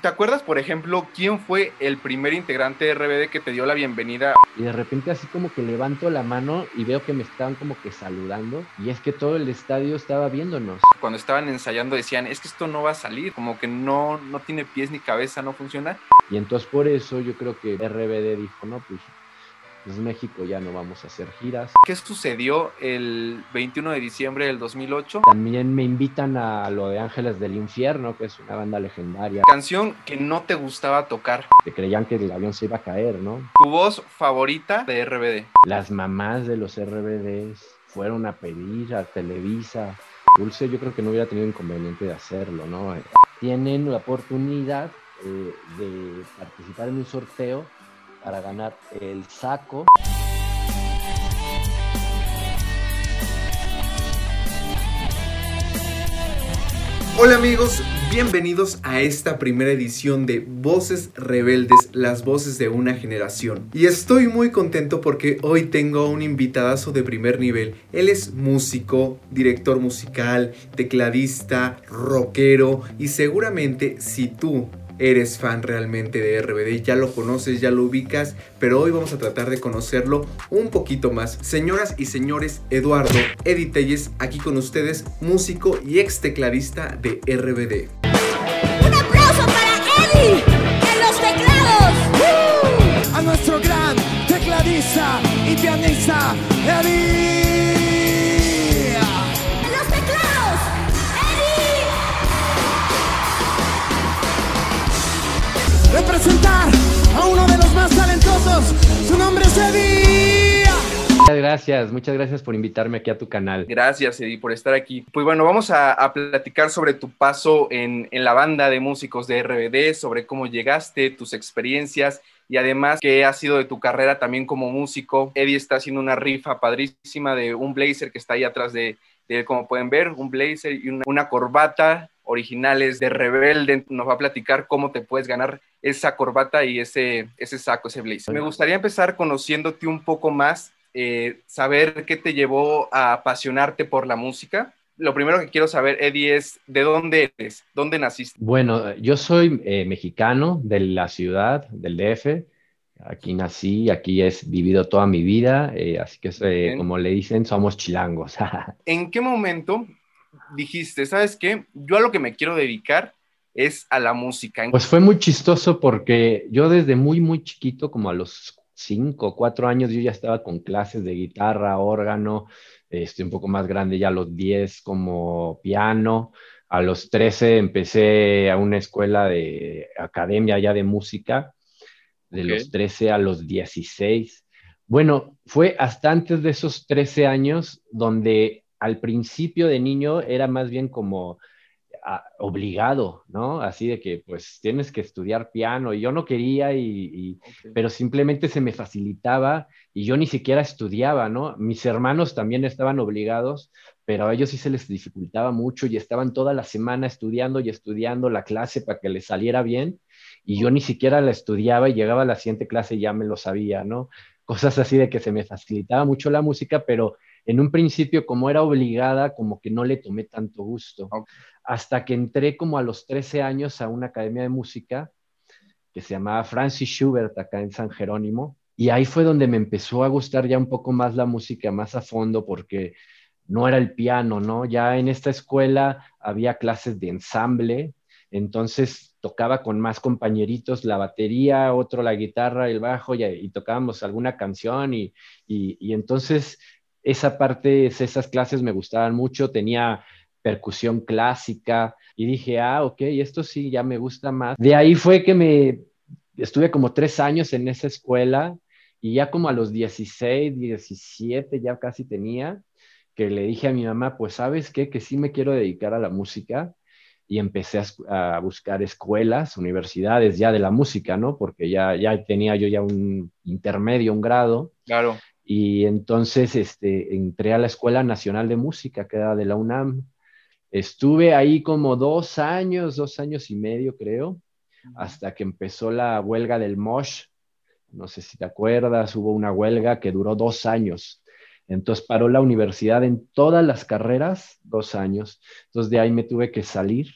¿Te acuerdas, por ejemplo, quién fue el primer integrante de RBD que te dio la bienvenida? Y de repente así como que levanto la mano y veo que me estaban como que saludando y es que todo el estadio estaba viéndonos. Cuando estaban ensayando decían, es que esto no va a salir, como que no, no tiene pies ni cabeza, no funciona. Y entonces por eso yo creo que RBD dijo, no, pues pues México ya no vamos a hacer giras. ¿Qué sucedió el 21 de diciembre del 2008? También me invitan a lo de Ángeles del Infierno, que es una banda legendaria. Canción que no te gustaba tocar. Que creían que el avión se iba a caer, ¿no? ¿Tu voz favorita de RBD? Las mamás de los RBDs fueron a pedir a Televisa. Dulce yo creo que no hubiera tenido inconveniente de hacerlo, ¿no? Tienen la oportunidad eh, de participar en un sorteo para ganar el saco. Hola amigos, bienvenidos a esta primera edición de Voces Rebeldes, las voces de una generación. Y estoy muy contento porque hoy tengo un invitadazo de primer nivel. Él es músico, director musical, tecladista, rockero y seguramente si tú eres fan realmente de RBD, ya lo conoces, ya lo ubicas, pero hoy vamos a tratar de conocerlo un poquito más. Señoras y señores, Eduardo Editelles, aquí con ustedes, músico y ex tecladista de RBD. ¡Un aplauso para Eddie en los teclados! A nuestro gran tecladista y pianista, Eddie. Representar a uno de los más talentosos. Su nombre es Eddie. Muchas gracias, muchas gracias por invitarme aquí a tu canal. Gracias, Eddie, por estar aquí. Pues bueno, vamos a, platicar sobre tu paso en, en, la banda de músicos de RBD, sobre cómo llegaste, tus experiencias y además qué ha sido de tu carrera también como músico. Eddie está haciendo una rifa padrísima de un blazer que está ahí atrás de, de él, como pueden ver, un blazer y una, una corbata originales de Rebelde. Nos va a platicar cómo te puedes ganar esa corbata y ese, ese saco, ese blazer. Me gustaría empezar conociéndote un poco más, eh, saber qué te llevó a apasionarte por la música. Lo primero que quiero saber, Eddie, es ¿de dónde eres? ¿Dónde naciste? Bueno, yo soy eh, mexicano de la ciudad, del DF. Aquí nací, aquí he vivido toda mi vida, eh, así que como le dicen, somos chilangos. ¿En qué momento dijiste, ¿sabes qué? Yo a lo que me quiero dedicar es a la música. Pues fue muy chistoso porque yo desde muy, muy chiquito, como a los cinco, cuatro años, yo ya estaba con clases de guitarra, órgano, este, un poco más grande ya a los diez como piano. A los trece empecé a una escuela de academia ya de música, de los trece a los dieciséis. Bueno, fue hasta antes de esos trece años donde al principio de niño era más bien como obligado, ¿no? Así de que pues tienes que estudiar piano y yo no quería y, pero simplemente se me facilitaba y yo ni siquiera estudiaba, ¿no? Mis hermanos también estaban obligados, pero a ellos sí se les dificultaba mucho y estaban toda la semana estudiando y estudiando la clase para que les saliera bien y yo ni siquiera la estudiaba y llegaba a la siguiente clase y ya me lo sabía, ¿no? Cosas así de que se me facilitaba mucho la música, pero en un principio, como era obligada, como que no le tomé tanto gusto. Hasta que entré como a los 13 años a una academia de música que se llamaba Francis Schubert acá en San Jerónimo. Y ahí fue donde me empezó a gustar ya un poco más la música, más a fondo, porque no era el piano, ¿no? Ya en esta escuela había clases de ensamble, entonces tocaba con más compañeritos la batería, otro la guitarra, el bajo, y, tocábamos alguna canción, y, y entonces esa parte, esas clases me gustaban mucho, tenía percusión clásica y dije, ah, ok, esto sí, ya me gusta más. De ahí fue que me estuve como tres años en esa escuela y ya como a los 16, 17 ya casi tenía, que le dije a mi mamá, pues sabes qué, que sí me quiero dedicar a la música y empecé a, buscar escuelas, universidades ya de la música, ¿no? Porque ya, ya tenía yo ya un intermedio, un grado. Claro. Y entonces este, entré a la Escuela Nacional de Música, que era de la UNAM. Estuve ahí como dos años, dos años y medio, creo, hasta que empezó la huelga del MOSH. No sé si te acuerdas, hubo una huelga que duró dos años. Entonces paró la universidad en todas las carreras, dos años. Entonces de ahí me tuve que salir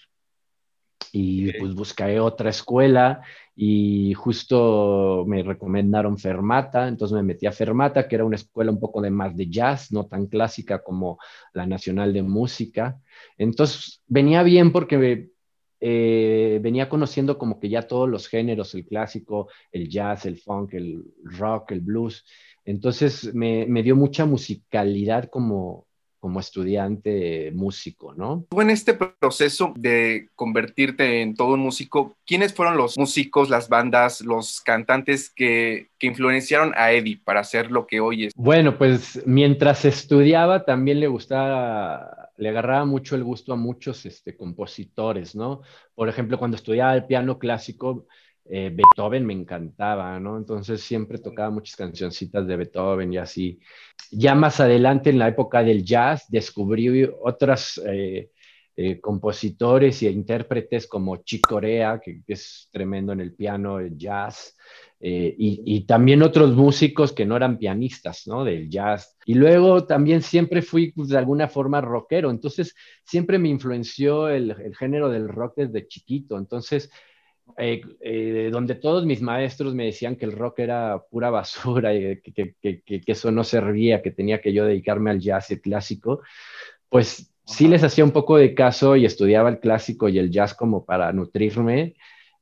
Y pues busqué otra escuela y justo me recomendaron Fermata, entonces me metí a Fermata, que era una escuela un poco de más de jazz, no tan clásica como la Nacional de Música. Entonces venía bien porque eh, venía conociendo como que ya todos los géneros, el clásico, el jazz, el funk, el rock, el blues. Entonces me, me dio mucha musicalidad como, como estudiante músico, ¿no? Tú en este proceso de convertirte en todo un músico, ¿quiénes fueron los músicos, las bandas, los cantantes que, que influenciaron a Eddie para hacer lo que hoy es? Bueno, pues mientras estudiaba también le gustaba, le agarraba mucho el gusto a muchos este, compositores, ¿no? Por ejemplo, cuando estudiaba el piano clásico, eh, Beethoven me encantaba, ¿no? Entonces siempre tocaba muchas cancioncitas de Beethoven y así. Ya más adelante, en la época del jazz, descubrí otras eh, eh, compositores e intérpretes como Chick Corea, que, que es tremendo en el piano, el jazz, eh, y, y, también otros músicos que no eran pianistas, ¿no? Del jazz. Y luego también siempre fui pues, de alguna forma rockero, entonces siempre me influenció el, el género del rock desde chiquito, entonces... Eh, eh, donde todos mis maestros me decían que el rock era pura basura y que, que, que, que, eso no servía, que tenía que yo dedicarme al jazz y clásico, pues sí les hacía un poco de caso y estudiaba el clásico y el jazz como para nutrirme,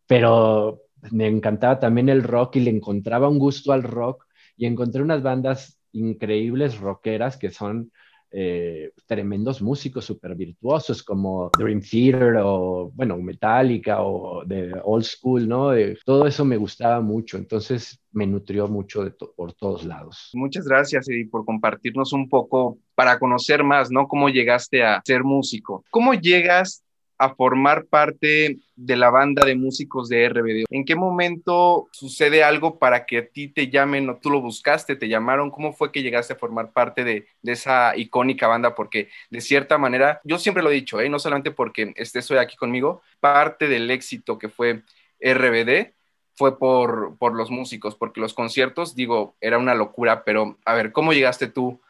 pero me encantaba también el rock y le encontraba un gusto al rock y encontré unas bandas increíbles rockeras que son eh, tremendos músicos súper virtuosos como Dream Theater o, bueno, Metallica o de Old School, ¿no? Todo eso me gustaba mucho, entonces me nutrió mucho por todos lados. Muchas gracias, Eddie, por compartirnos un poco para conocer más, ¿no? Cómo llegaste a ser músico. ¿Cómo llegas a formar parte de la banda de músicos de RBD? ¿En qué momento sucede algo para que a ti te llamen o tú lo buscaste, te llamaron? ¿Cómo fue que llegaste a formar parte de, esa icónica banda? Porque de cierta manera, yo siempre lo he dicho, ¿eh? no solamente porque estés hoy aquí conmigo, parte del éxito que fue RBD fue por, los músicos, porque los conciertos, digo, era una locura, pero a ver, ¿cómo llegaste tú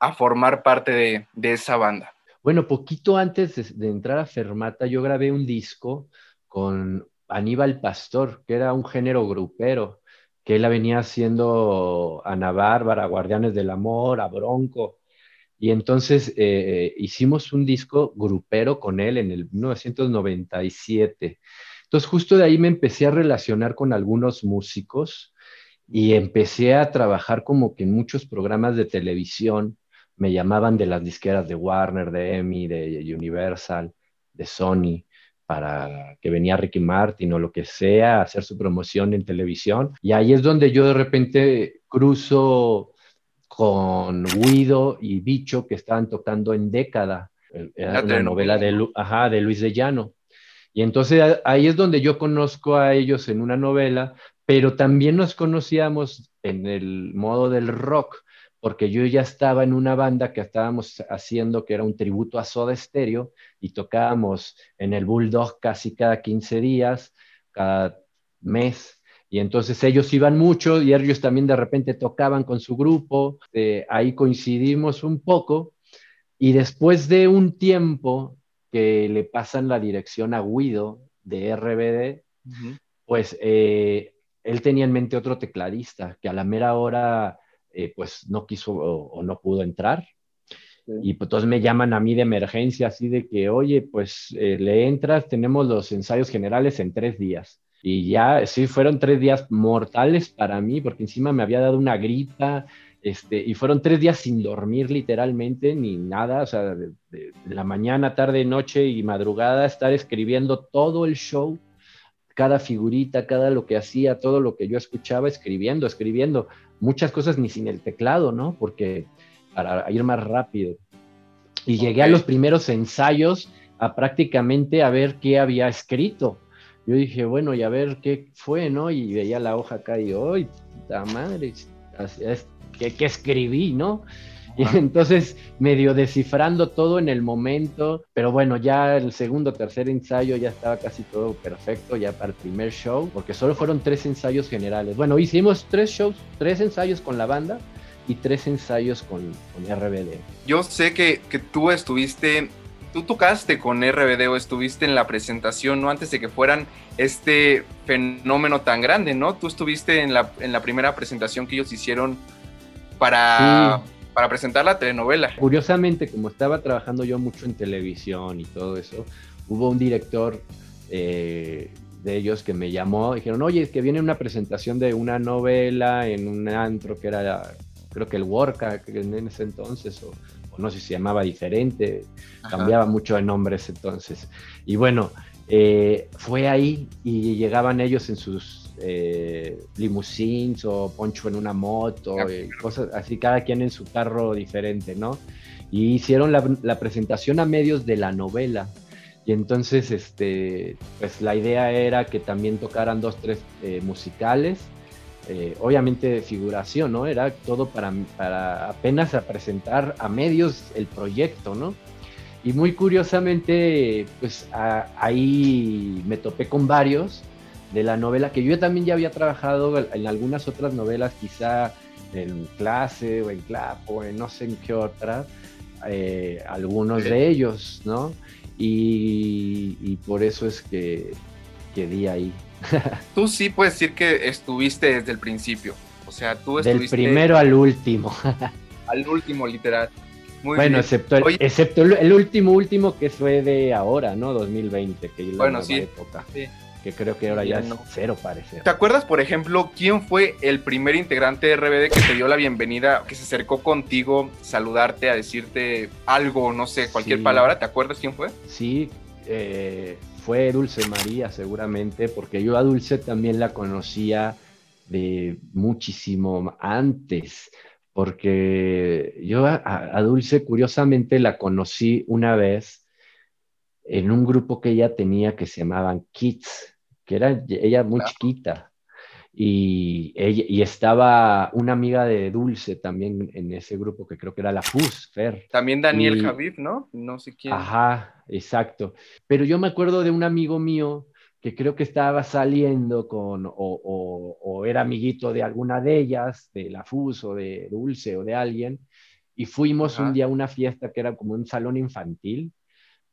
a formar parte de esa banda? Bueno, poquito antes de, entrar a Fermata, yo grabé un disco con Aníbal Pastor, que era un género grupero, que él venía haciendo Ana Bárbara, Guardianes del Amor, a Bronco. Y entonces eh, hicimos un disco grupero con él en el 1997. Entonces justo de ahí me empecé a relacionar con algunos músicos y empecé a trabajar como que en muchos programas de televisión me llamaban de las disqueras de Warner, de EMI, de Universal, de Sony, para que venía Ricky Martin o lo que sea a hacer su promoción en televisión. Y ahí es donde yo de repente cruzo con Guido y Bicho que estaban tocando en Década, era una novela de, ajá, de Luis de Llano. Y entonces ahí es donde yo conozco a ellos en una novela, pero también nos conocíamos en el modo del rock porque yo ya estaba en una banda que estábamos haciendo que era un tributo a Soda Stereo y tocábamos en el Bulldog casi cada 15 días, cada mes. Y entonces ellos iban mucho y ellos también de repente tocaban con su grupo. Eh, ahí coincidimos un poco. Y después de un tiempo que le pasan la dirección a Guido de RBD, uh -huh. pues eh, él tenía en mente otro tecladista que a la mera hora eh, pues no quiso o, o, no pudo entrar. Sí. Y pues entonces me llaman a mí de emergencia, así de que, oye, pues eh, le entras, tenemos los ensayos generales en tres días. Y ya, sí, fueron tres días mortales para mí, porque encima me había dado una gripa, este, y fueron tres días sin dormir literalmente, ni nada, o sea, de, de, de la mañana, tarde, noche y madrugada, estar escribiendo todo el show cada figurita, cada lo que hacía, todo lo que yo escuchaba, escribiendo, escribiendo, muchas cosas ni sin el teclado, ¿no? Porque para ir más rápido. Y llegué okay. a los primeros ensayos a prácticamente a ver qué había escrito. Yo dije, bueno, y a ver qué fue, ¿no? Y veía la hoja acá y, ¡ay, puta madre! ¿Qué, qué escribí, no? Y entonces medio descifrando todo en el momento, pero bueno, ya el segundo, tercer ensayo ya estaba casi todo perfecto ya para el primer show, porque solo fueron tres ensayos generales. Bueno, hicimos tres shows, tres ensayos con la banda y tres ensayos con, con RBD. Yo sé que, que tú estuviste tú tocaste con RBD o estuviste en la presentación, ¿no? Antes de que fueran este fenómeno tan grande, ¿no? Tú estuviste en la, en la primera presentación que ellos hicieron para, para presentar la telenovela. Curiosamente, como estaba trabajando yo mucho en televisión y todo eso, hubo un director eh, de ellos que me llamó, dijeron, oye, es que viene una presentación de una novela en un antro que era, creo que el Worka, en ese entonces, o, o no sé si se llamaba diferente, Ajá. cambiaba mucho de nombres entonces. Y bueno, eh, fue ahí y llegaban ellos en sus eh, limusines o Poncho en una moto, Ah, y cosas así, cada quien en su carro diferente, ¿no? Y hicieron la, la presentación a medios de la novela. Y entonces, este, pues la idea era que también tocaran dos, tres eh, musicales. Eh, obviamente de figuración, ¿no? Era todo para, para apenas a presentar a medios el proyecto, ¿no? Y muy curiosamente, pues a- ahí me topé con varios de la novela, que yo también ya había trabajado en algunas otras novelas, quizá en clase o en clap o en no sé en qué otra, eh, algunos Sí. de ellos, ¿no? Y, y por eso es que, que di ahí. Tú sí puedes decir que estuviste desde el principio. O sea, tú Del estuviste primero al último. al último, literal. Muy bueno, bien. excepto, el, Oye. excepto el, el último, último que fue de ahora, ¿no? 2020, que es la Bueno, nueva sí. época. Sí. Que creo que ahora ya, es cero, parece. ¿Te acuerdas, por ejemplo, quién fue el primer integrante de RBD que te dio la bienvenida, que se acercó contigo, saludarte, a decirte algo, no sé, cualquier Sí. palabra? ¿Te acuerdas quién fue? Sí, eh, fue Dulce María seguramente, porque yo a Dulce también la conocía de muchísimo antes, porque yo a, a Dulce curiosamente la conocí una vez en un grupo que ella tenía que se llamaban Kids, que era ella muy Claro. chiquita. Y, ella, y estaba una amiga de Dulce también en ese grupo que creo que era la FUS, Fer. También Daniel Y- Javif, ¿no? No sé quién. Ajá, exacto. Pero yo me acuerdo de un amigo mío que creo que estaba saliendo con, o, o- o era amiguito de alguna de ellas, de la FUS o de Dulce o de alguien, y fuimos Ajá. un día a una fiesta que era como un salón infantil,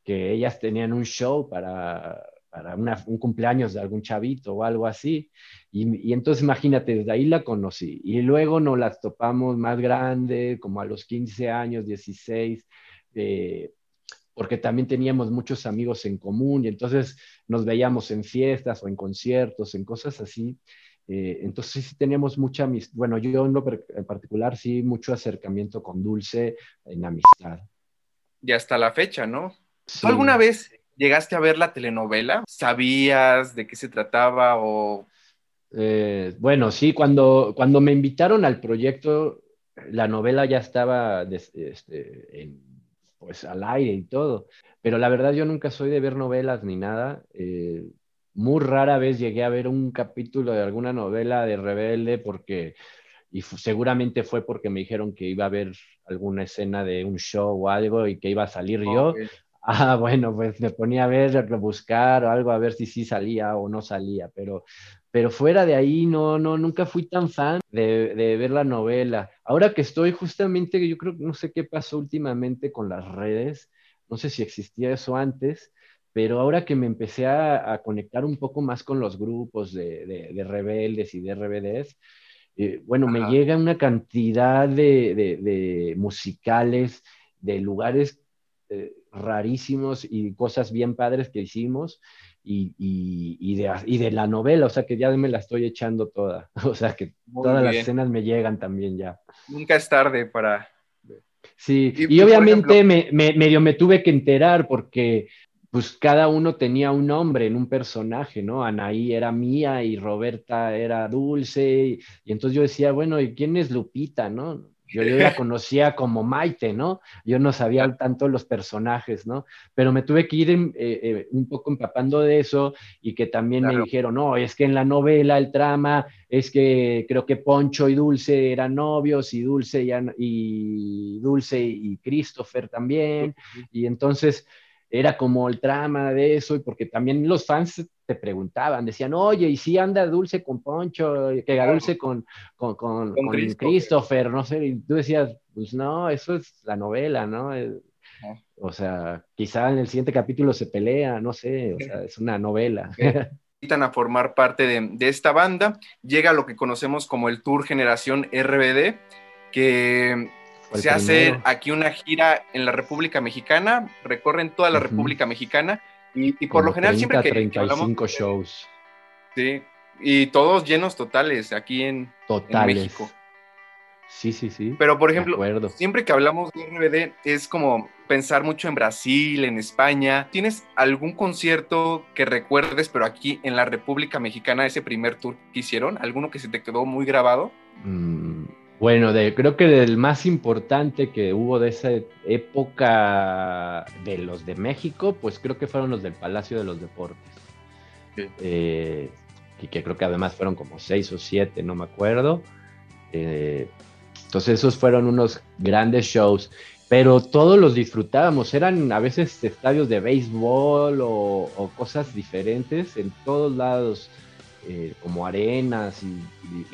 que ellas tenían un show para, para una- un cumpleaños de algún chavito o algo así. Y, y entonces imagínate, desde ahí la conocí. Y luego nos las topamos más grande, como a los 15 años, 16, eh, porque también teníamos muchos amigos en común y entonces nos veíamos en fiestas o en conciertos, en cosas así. Eh, entonces sí teníamos mucha amistad. Bueno, yo en, lo per- en particular sí, mucho acercamiento con Dulce en amistad. Y hasta la fecha, ¿no? Sí. ¿Tú alguna vez llegaste a ver la telenovela? ¿Sabías de qué se trataba o Eh, bueno, sí, cuando, cuando me invitaron al proyecto, la novela ya estaba des- este, en- pues al aire y todo, pero la verdad yo nunca soy de ver novelas ni nada. eh, muy rara vez llegué a ver un capítulo de alguna novela de Rebelde porque, y seguramente fue porque me dijeron que iba a haber alguna escena de un show o algo y que iba a salir yo. Ah, bueno, pues me ponía a ver, a buscar o algo, a ver si sí salía o no salía, pero, pero fuera de ahí no, no, nunca fui tan fan de, de ver la novela. Ahora que estoy justamente, yo creo que no sé qué pasó últimamente con las redes, no sé si existía eso antes, pero ahora que me empecé a, a conectar un poco más con los grupos de, de, de rebeldes y de RBDs, eh, bueno, me llega una cantidad de musicales, de lugares eh, rarísimos y cosas bien padres que hicimos y, y- y de, y de la novela, o sea que ya me la estoy echando toda, o sea que Muy todas las escenas me llegan también ya. Nunca es tarde para... Sí, Y, obviamente ejemplo- me, me- medio me tuve que enterar porque pues cada uno tenía un nombre en un personaje, ¿no? Anaí era mía y Roberta era Dulce y, y entonces yo decía, bueno, ¿y quién es Lupita, no? Yo, yo la conocía como Maite, ¿no? Yo no sabía tanto los personajes, ¿no? Pero me tuve que ir en- eh, eh, un poco empapando de eso y que también me dijeron, no, es que en la novela el trama es que creo que Poncho y Dulce eran novios y Dulce y, y Dulce y Christopher también. Y entonces era como el trama de eso, y porque también los fans te preguntaban, decían, oye, ¿y si anda Dulce con Poncho? Que Claro. Dulce con, con, con, Con Christopher. Christopher, no sé, y tú decías, pues no, eso es la novela, ¿no? Eh, Ajá. O sea, quizá en el siguiente capítulo se pelea, no sé, o sea, es una novela. invitan a formar parte de, de esta banda. Llega lo que conocemos como el Tour Generación RBD, que Se hace aquí una gira en la República Mexicana, recorren toda la. República Mexicana y, y por Como lo general 30, siempre que, que hablamos 35 shows Sí, y todos llenos totales aquí en, en totales. México. Sí, sí, sí. Pero por ejemplo, siempre que hablamos de RBD es como pensar mucho en Brasil, en España. ¿Tienes algún concierto que recuerdes, pero aquí en la República Mexicana, ese primer tour que hicieron? ¿Alguno que se te quedó muy grabado? Mm, Bueno, de, creo que del más importante que hubo de esa época de los de México, pues creo que fueron los del Palacio de los Deportes. Eh, y que creo que además fueron como seis o siete, no me acuerdo. Eh, entonces esos fueron unos grandes shows, pero todos los disfrutábamos. Eran a veces estadios de béisbol o, o cosas diferentes en todos lados eh, como arenas y,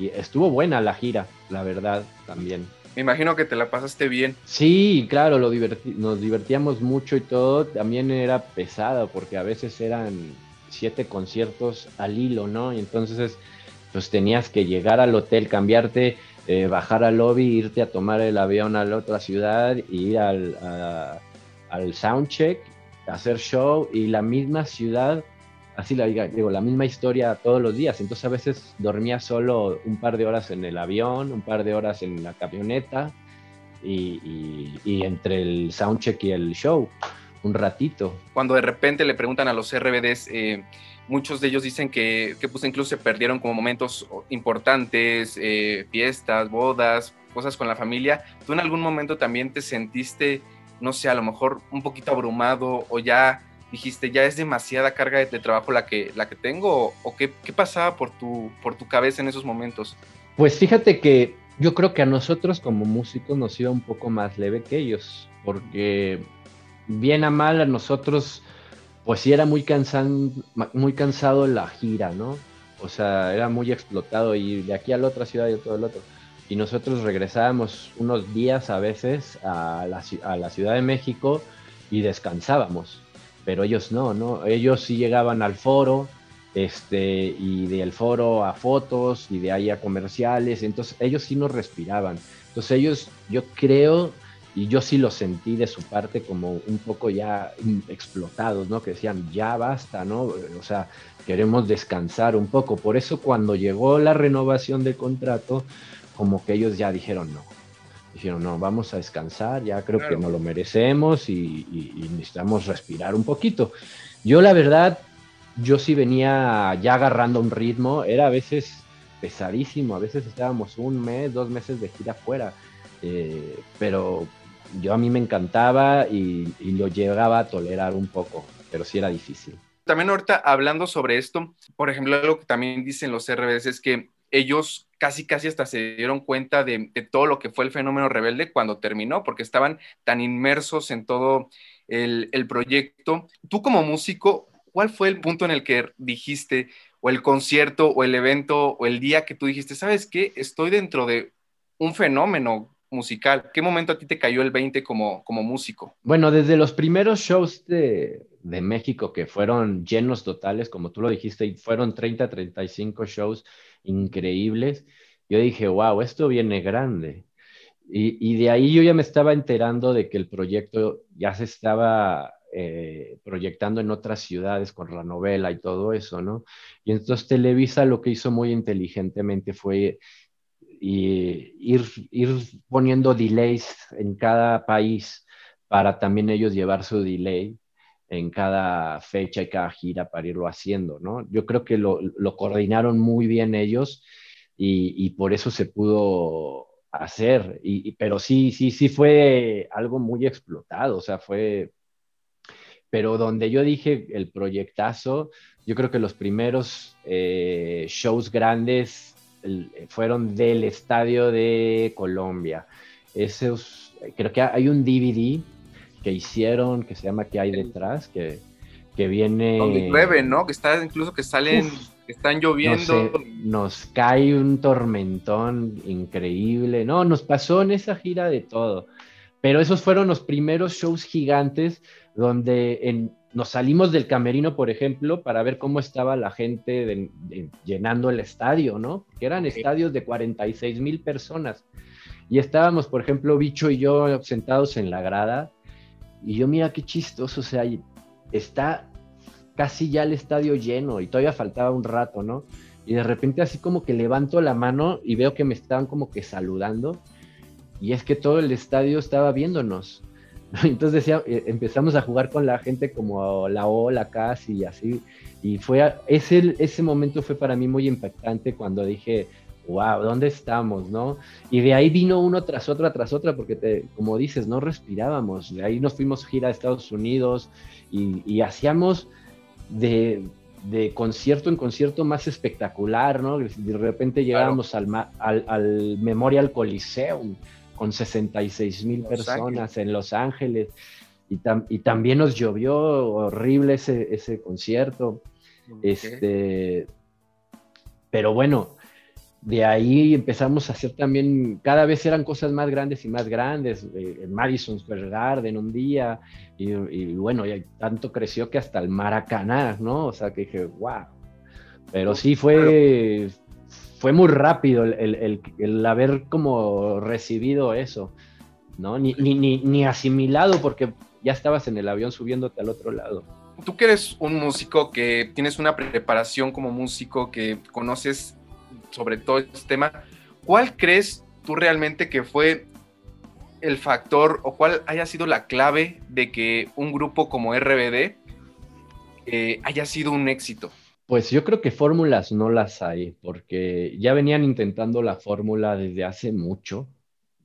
y- y estuvo buena la gira, la verdad, también. Me imagino que te la pasaste bien. Sí, claro, lo diverti- nos divertíamos mucho y todo, también era pesado porque a veces eran siete conciertos al hilo, ¿no? Y entonces pues tenías que llegar al hotel, cambiarte, eh, bajar al lobby, irte a tomar el avión a la otra ciudad, ir al, a- al soundcheck, hacer show y la misma ciudad así la digo, la misma historia todos los días. Entonces a veces dormía solo un par de horas en el avión, un par de horas en la camioneta y entre el soundcheck y el show, un ratito. Cuando de repente le preguntan a los RBDs, eh, muchos de ellos dicen que, que pues incluso se perdieron como momentos importantes, eh, fiestas, bodas, cosas con la familia. ¿Tú en algún momento también te sentiste, no sé, a lo mejor un poquito abrumado o ya dijiste, ya es demasiada carga de, trabajo la que, la que tengo? ¿O, qué, qué pasaba por tu, por tu cabeza en esos momentos? Pues fíjate que yo creo que a nosotros como músicos nos iba un poco más leve que ellos, porque bien a mal a nosotros, pues sí era muy, cansan, muy cansado la gira, ¿no? O sea, era muy explotado y de aquí a la otra ciudad y todo el otro. Y nosotros regresábamos unos días a veces a la, a la Ciudad de México y descansábamos, pero ellos no, ¿no? Ellos sí llegaban al foro, este, y del foro a fotos y de ahí a comerciales, entonces ellos sí nos respiraban. Entonces ellos, yo creo, y yo sí lo sentí de su parte como un poco ya explotados, ¿no? Que decían, ya basta, ¿no? O sea, queremos descansar un poco. Por eso cuando llegó la renovación del contrato, como que ellos ya dijeron, no. Dijeron, no, vamos a descansar, ya creo Claro. que nos lo merecemos y, y- y necesitamos respirar un poquito. Yo la verdad, yo sí venía ya agarrando un ritmo, era a veces pesadísimo, a veces estábamos un mes, dos meses de gira afuera, eh, pero yo a mí me encantaba y, y lo llegaba a tolerar un poco, pero sí era difícil. También ahorita hablando sobre esto, por ejemplo, algo que también dicen los RBDs es que ellos casi casi hasta se dieron cuenta de, todo lo que fue el fenómeno rebelde cuando terminó, porque estaban tan inmersos en todo el, el proyecto. Tú como músico, ¿cuál fue el punto en el que dijiste, o el concierto, o el evento, o el día que tú dijiste, sabes qué, estoy dentro de un fenómeno musical? ¿Qué momento a ti te cayó el 20 como, como músico? Bueno, desde los primeros shows de, de México que fueron llenos totales, como tú lo dijiste, y fueron 30, 35 shows increíbles, yo dije, wow, esto viene grande. Y, de ahí yo ya me estaba enterando de que el proyecto ya se estaba eh, proyectando en otras ciudades con la novela y todo eso, ¿no? Y entonces Televisa lo que hizo muy inteligentemente fue y ir, ir poniendo delays en cada país para también ellos llevar su delay en cada fecha y cada gira para irlo haciendo, ¿no? Yo creo que lo, coordinaron muy bien ellos y, por eso se pudo hacer, y, pero sí, sí, sí fue algo muy explotado, o sea, fue, pero donde yo dije el proyectazo, yo creo que los primeros eh, shows grandes fueron del estadio de Colombia. Esos, creo que hay un DVD que hicieron que se llama ¿Qué hay detrás? Que, que viene... Donde llueve, ¿no? Que está incluso que salen, Uf, que están lloviendo. No sé, nos cae un tormentón increíble. No, nos pasó en esa gira de todo. pero esos fueron los primeros shows gigantes donde en, nos salimos del camerino, por ejemplo, para ver cómo estaba la gente llenando el estadio, ¿no? Que eran estadios de 46 mil personas. Y estábamos, por ejemplo, Bicho y yo sentados en la grada. Y yo, mira qué chistoso, o sea, está casi ya el estadio lleno y todavía faltaba un rato, ¿no? Y de repente así como que levanto la mano y veo que me estaban como que saludando. Y es que todo el estadio estaba viéndonos. Entonces decía, eh, empezamos a jugar con la gente como la ola casi y así. Y fue, ese, ese momento fue para mí muy impactante cuando dije, wow, ¿dónde estamos? ¿no? Y de ahí vino uno tras otra, tras otra, porque te, como dices, no respirábamos. De ahí nos fuimos gira a Estados Unidos y, hacíamos de, de, concierto en concierto más espectacular, ¿no? De repente llegábamos al, al, al Memorial Coliseum con 66 mil personas en Los Ángeles. Y, y, también nos llovió horrible ese, ese concierto. Este, pero bueno, de ahí empezamos a hacer también, cada vez eran cosas más grandes y más grandes. Eh, Madison Square Garden un día, y, bueno, y tanto creció que hasta el Maracaná, ¿no? O sea que dije, wow. Pero sí fue, fue muy rápido el, haber como recibido eso, ¿no? Ni, ni, asimilado porque ya estabas en el avión subiéndote al otro lado. Tú que eres un músico, que tienes una preparación como músico, que conoces sobre todo este tema, ¿cuál crees tú realmente que fue el factor o cuál haya sido la clave de que un grupo como RBD eh, haya sido un éxito? Pues yo creo que fórmulas no las hay, porque ya venían intentando la fórmula desde hace mucho,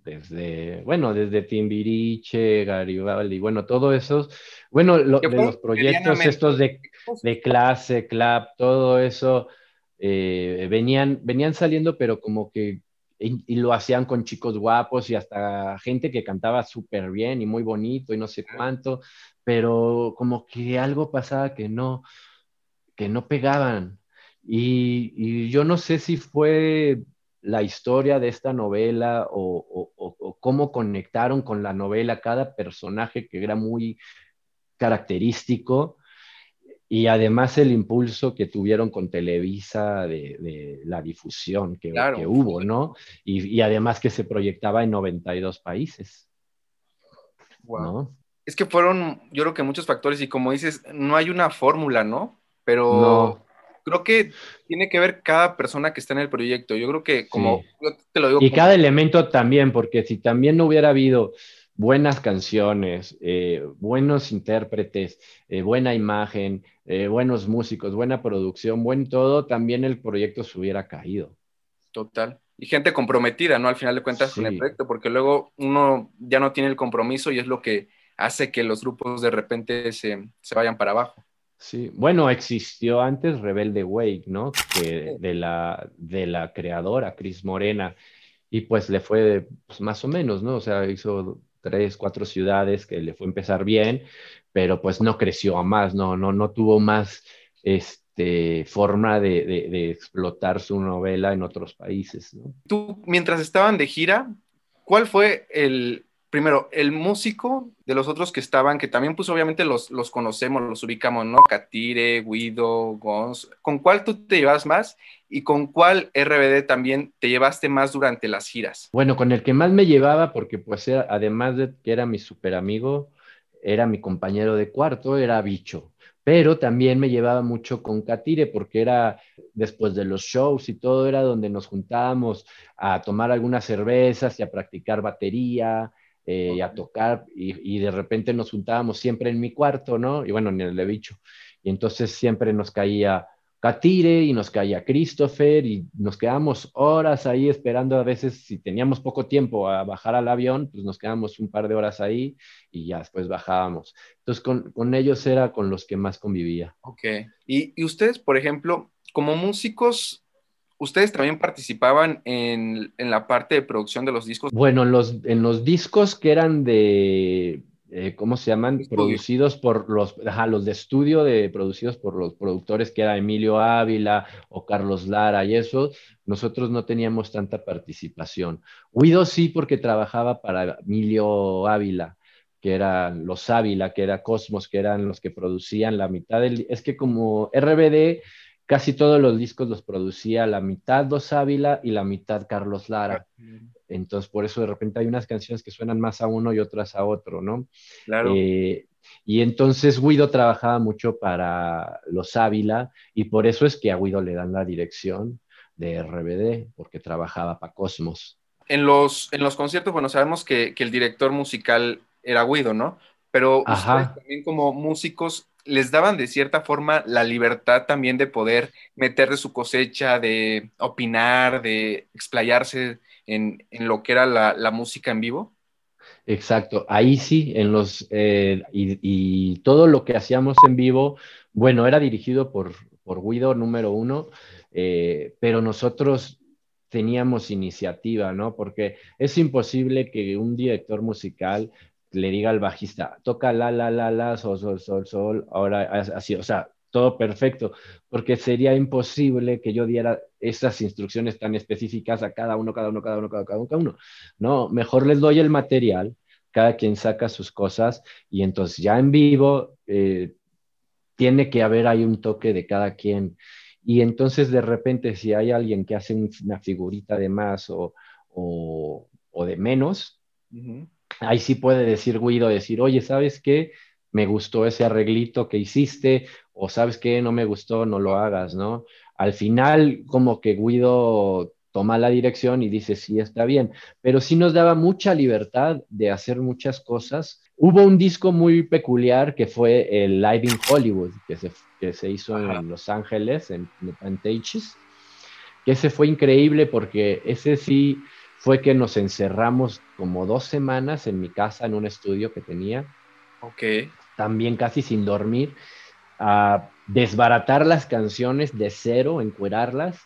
desde, bueno, desde Timbiriche, Garibaldi, bueno, todo eso, bueno, de los proyectos estos de, de, clase, clap, todo eso, eh, venían, venían saliendo, pero como que, y, lo hacían con chicos guapos y hasta gente que cantaba súper bien y muy bonito y no sé cuánto, pero como que algo pasaba que no, que no pegaban. Y, yo no sé si fue la historia de esta novela o, cómo conectaron con la novela cada personaje que era muy característico y además el impulso que tuvieron con Televisa de, la difusión que, que hubo, ¿no? Y, además que se proyectaba en 92 países. Wow. Es que fueron, yo creo que muchos factores y como dices, no hay una fórmula, ¿no? pero creo que tiene que ver cada persona que está en el proyecto. Yo creo que como te lo digo. Y cada elemento también, porque si también no hubiera habido buenas canciones, eh, buenos intérpretes, eh, buena imagen, eh, buenos músicos, buena producción, buen todo, también el proyecto se hubiera caído. Total. Y gente comprometida, ¿no? Al final de cuentas con el proyecto, porque luego uno ya no tiene el compromiso y es lo que hace que los grupos de repente se, se vayan para abajo. Sí, bueno, existió antes Rebelde Wake, ¿no? Que de la, de la creadora, Cris Morena, y pues le fue pues, más o menos, ¿no? O sea, hizo tres, cuatro ciudades que le fue a empezar bien, pero pues no creció a más, no, no, no tuvo más este, forma de, de explotar su novela en otros países. Tú, mientras estaban de gira, ¿cuál fue el, primero, el músico de los otros que estaban, que también pues obviamente los, los conocemos, los ubicamos, ¿no? Catire, Guido, Gons, ¿con cuál tú te llevas más y con cuál RBD también te llevaste más durante las giras? Bueno, con el que más me llevaba, porque pues además de que era mi super amigo, era mi compañero de cuarto, era Bicho. Pero también me llevaba mucho con Catire porque era después de los shows y todo, era donde nos juntábamos a tomar algunas cervezas y a practicar batería eh, y a tocar, y, de repente nos juntábamos siempre en mi cuarto, ¿no? Y bueno, en el de bicho. Y entonces siempre nos caía Catire y nos caía Christopher y nos quedamos horas ahí esperando a veces, si teníamos poco tiempo a bajar al avión, pues nos quedamos un par de horas ahí y ya después bajábamos. Entonces con, con ellos era con los que más convivía. Ok. Y, y ustedes, por ejemplo, como músicos, ¿Ustedes también participaban en, la parte de producción de los discos? Bueno, en los, en los discos que eran de eh, ¿cómo se llaman? Estudio. Producidos por los, ajá, los de estudio, de, producidos por los productores que era Emilio Ávila o Carlos Lara y eso, nosotros no teníamos tanta participación. Guido sí, porque trabajaba para Emilio Ávila, que eran los Ávila, que era Cosmos, que eran los que producían la mitad del... Es que como RBD, casi todos los discos los producía la mitad Los Ávila y la mitad Carlos Lara. Entonces, por eso de repente hay unas canciones que suenan más a uno y otras a otro, ¿no? Claro. Eh, y entonces Guido trabajaba mucho para los Ávila y por eso es que a Guido le dan la dirección de RBD, porque trabajaba para Cosmos. En los, en los conciertos, bueno, sabemos que, que el director musical era Guido, ¿no? Pero ustedes también como músicos les daban de cierta forma la libertad también de poder meter de su cosecha, de opinar, de explayarse en, en lo que era la, la música en vivo. Exacto, ahí sí, en los, eh, y, todo lo que hacíamos en vivo, bueno, era dirigido por, por Guido número uno, eh, pero nosotros teníamos iniciativa, ¿no? Porque es imposible que un director musical le diga al bajista, toca la, la, la, la, sol, sol, sol, sol, ahora así, o sea, todo perfecto, porque sería imposible que yo diera esas instrucciones tan específicas a cada uno, cada uno, cada uno, cada uno, cada uno. No, mejor les doy el material, cada quien saca sus cosas y entonces ya en vivo eh, tiene que haber ahí un toque de cada quien. Y entonces de repente si hay alguien que hace un- una figurita de más o, o, o de menos. Ahí sí puede decir Guido, decir, oye, ¿sabes qué? Me gustó ese arreglito que hiciste, o ¿sabes qué? No me gustó, no lo hagas, ¿no? Al final, como que Guido toma la dirección y dice, sí, está bien, pero sí nos daba mucha libertad de hacer muchas cosas. Hubo un disco muy peculiar que fue el Live in Hollywood, que se, que se hizo Ajá. en Los Ángeles, en The Pantages, que ese fue increíble porque ese sí fue que nos encerramos como dos semanas en mi casa, en un estudio que tenía, Ok. también casi sin dormir, a desbaratar las canciones de cero, encuerarlas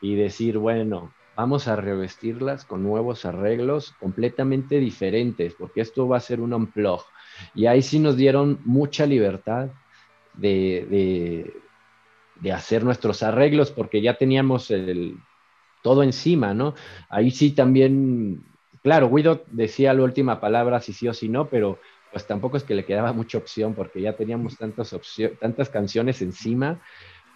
y decir, bueno, vamos a revestirlas con nuevos arreglos completamente diferentes, porque esto va a ser un unplug. Y ahí sí nos dieron mucha libertad de, de, de hacer nuestros arreglos, porque ya teníamos el, todo encima, ¿no? Ahí sí también, claro, Guido decía la última palabra, si sí o si no, pero pues tampoco es que le quedaba mucha opción, porque ya teníamos tantas, tantas canciones encima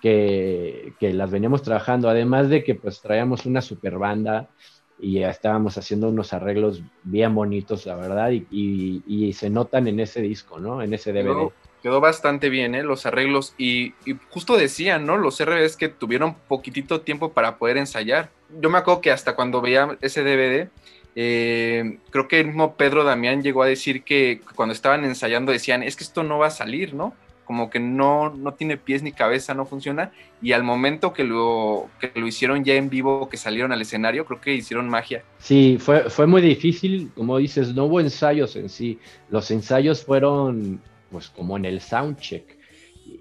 que, que las veníamos trabajando, además de que pues traíamos una super banda y ya estábamos haciendo unos arreglos bien bonitos, la verdad, y, y- y se notan en ese disco, ¿no? En ese DVD. Quedó bastante bien, ¿eh? Los arreglos. Y, justo decían, ¿no? Los RBs que tuvieron poquitito tiempo para poder ensayar. Yo me acuerdo que hasta cuando veía ese DVD, eh, creo que el mismo Pedro Damián llegó a decir que cuando estaban ensayando decían, es que esto no va a salir, ¿no? Como que no, no tiene pies ni cabeza, no funciona. Y al momento que lo, que lo hicieron ya en vivo, que salieron al escenario, creo que hicieron magia. Sí, fue, fue muy difícil, como dices, no hubo ensayos en sí. Los ensayos fueron pues como en el soundcheck.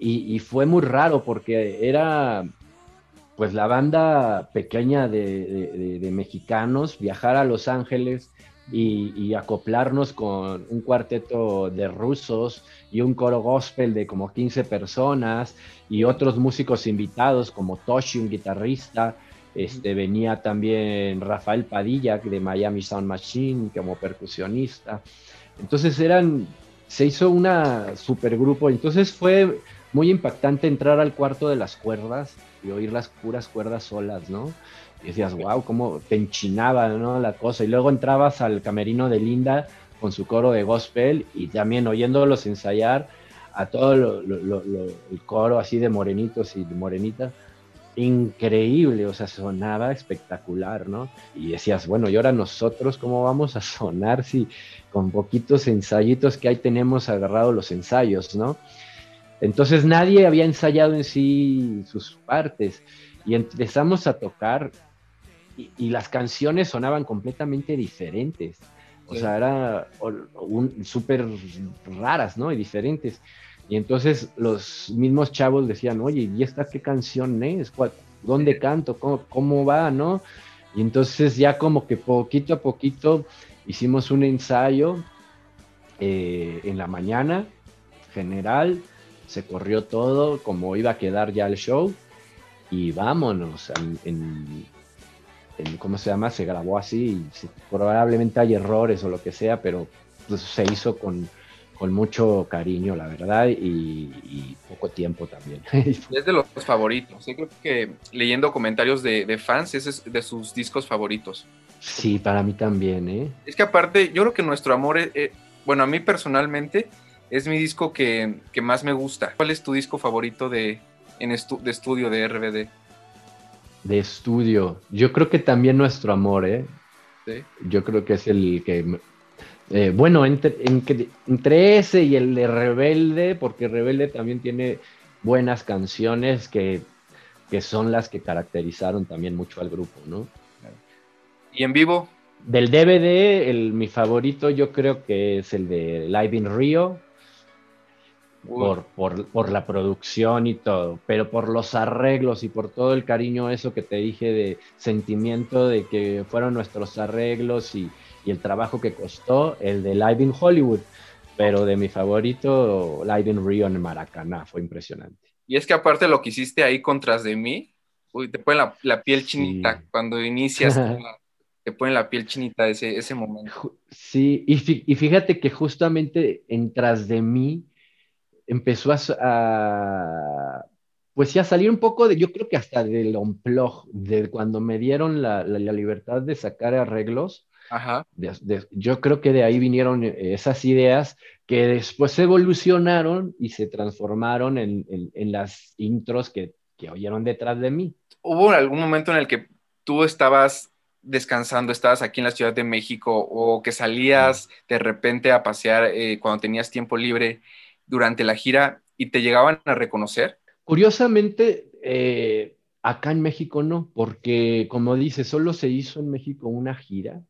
Y, y fue muy raro porque era pues la banda pequeña de, de- de- de mexicanos viajar a Los Ángeles y, y acoplarnos con un cuarteto de rusos y un coro gospel de como 15 personas y otros músicos invitados como Toshi, un guitarrista, este, venía también Rafael Padilla de Miami Sound Machine como percusionista. Entonces eran, se hizo una supergrupo. Entonces fue muy impactante entrar al cuarto de las cuerdas y oír las puras cuerdas solas, ¿no? Y decías, wow, cómo te enchinaba, ¿no? La cosa. Y luego entrabas al camerino de Linda con su coro de gospel y también oyéndolos ensayar a todo lo- lo- lo- lo- el coro así de morenitos y de morenitas increíble, o sea, sonaba espectacular, ¿no? Y decías, bueno, y ahora nosotros, ¿cómo vamos a sonar si con poquitos ensayitos que ahí tenemos agarrados los ensayos, ¿no? Entonces nadie había ensayado en sí sus partes y empezamos a tocar y, y las canciones sonaban completamente diferentes. O Sí. sea, era súper raras, ¿no? Y diferentes. Y entonces los mismos chavos decían, oye, ¿y esta qué canción es? ¿Cuál- ¿Dónde canto? ¿Cómo, cómo va? ¿No? Y entonces ya como que poquito a poquito hicimos un ensayo eh, en la mañana, general, se corrió todo, como iba a quedar ya el show, y vámonos, en, en- en- ¿cómo se llama? Se grabó así, y probablemente hay errores o lo que sea, pero pues, se hizo con, con mucho cariño, la verdad, y, y poco tiempo también. Es de los favoritos. Yo creo que leyendo comentarios de, de fans, ese es de sus discos favoritos. sí, para mí también, ¿eh? Es que aparte, yo creo que nuestro amor, eh, eh, bueno, a mí personalmente, es mi disco que, que más me gusta. ¿Cuál es tu disco favorito de, en estu- de estudio de RBD? De estudio. Yo creo que también nuestro amor, ¿eh? ¿Sí? Yo creo que es el que... eh, bueno, entre, entre ese y el de Rebelde, porque Rebelde también tiene buenas canciones que, que son las que caracterizaron también mucho al grupo, ¿no? Y en vivo, Del DVD, el, mi favorito yo creo que es el de Live in Rio, por, por, por la producción y todo, pero por los arreglos y por todo el cariño, eso que te dije de sentimiento de que fueron nuestros arreglos y, y el trabajo que costó, el de Live in Hollywood, pero de mi favorito, Live in Rio en Maracaná, fue impresionante. y es que aparte lo que hiciste ahí contras de mí, uy, te pone la, la piel chinita Sí. cuando inicias, te pone la piel chinita ese, ese momento. Sí, y, fí- y fíjate que justamente en tras de mí empezó a, a, pues sí, a salir un poco de, yo creo que hasta del unplug, de cuando me dieron la, la- la libertad de sacar arreglos, Ajá. de- de- yo creo que de ahí vinieron eh, esas ideas que después evolucionaron y se transformaron en, en- en las intros que, que oyeron detrás de mí. ¿Hubo algún momento en el que tú estabas descansando, estabas aquí en la Ciudad de México o que salías de repente a pasear eh, cuando tenías tiempo libre durante la gira y te llegaban a reconocer? Curiosamente, eh, acá en México no, porque como dice, solo se hizo en México una gira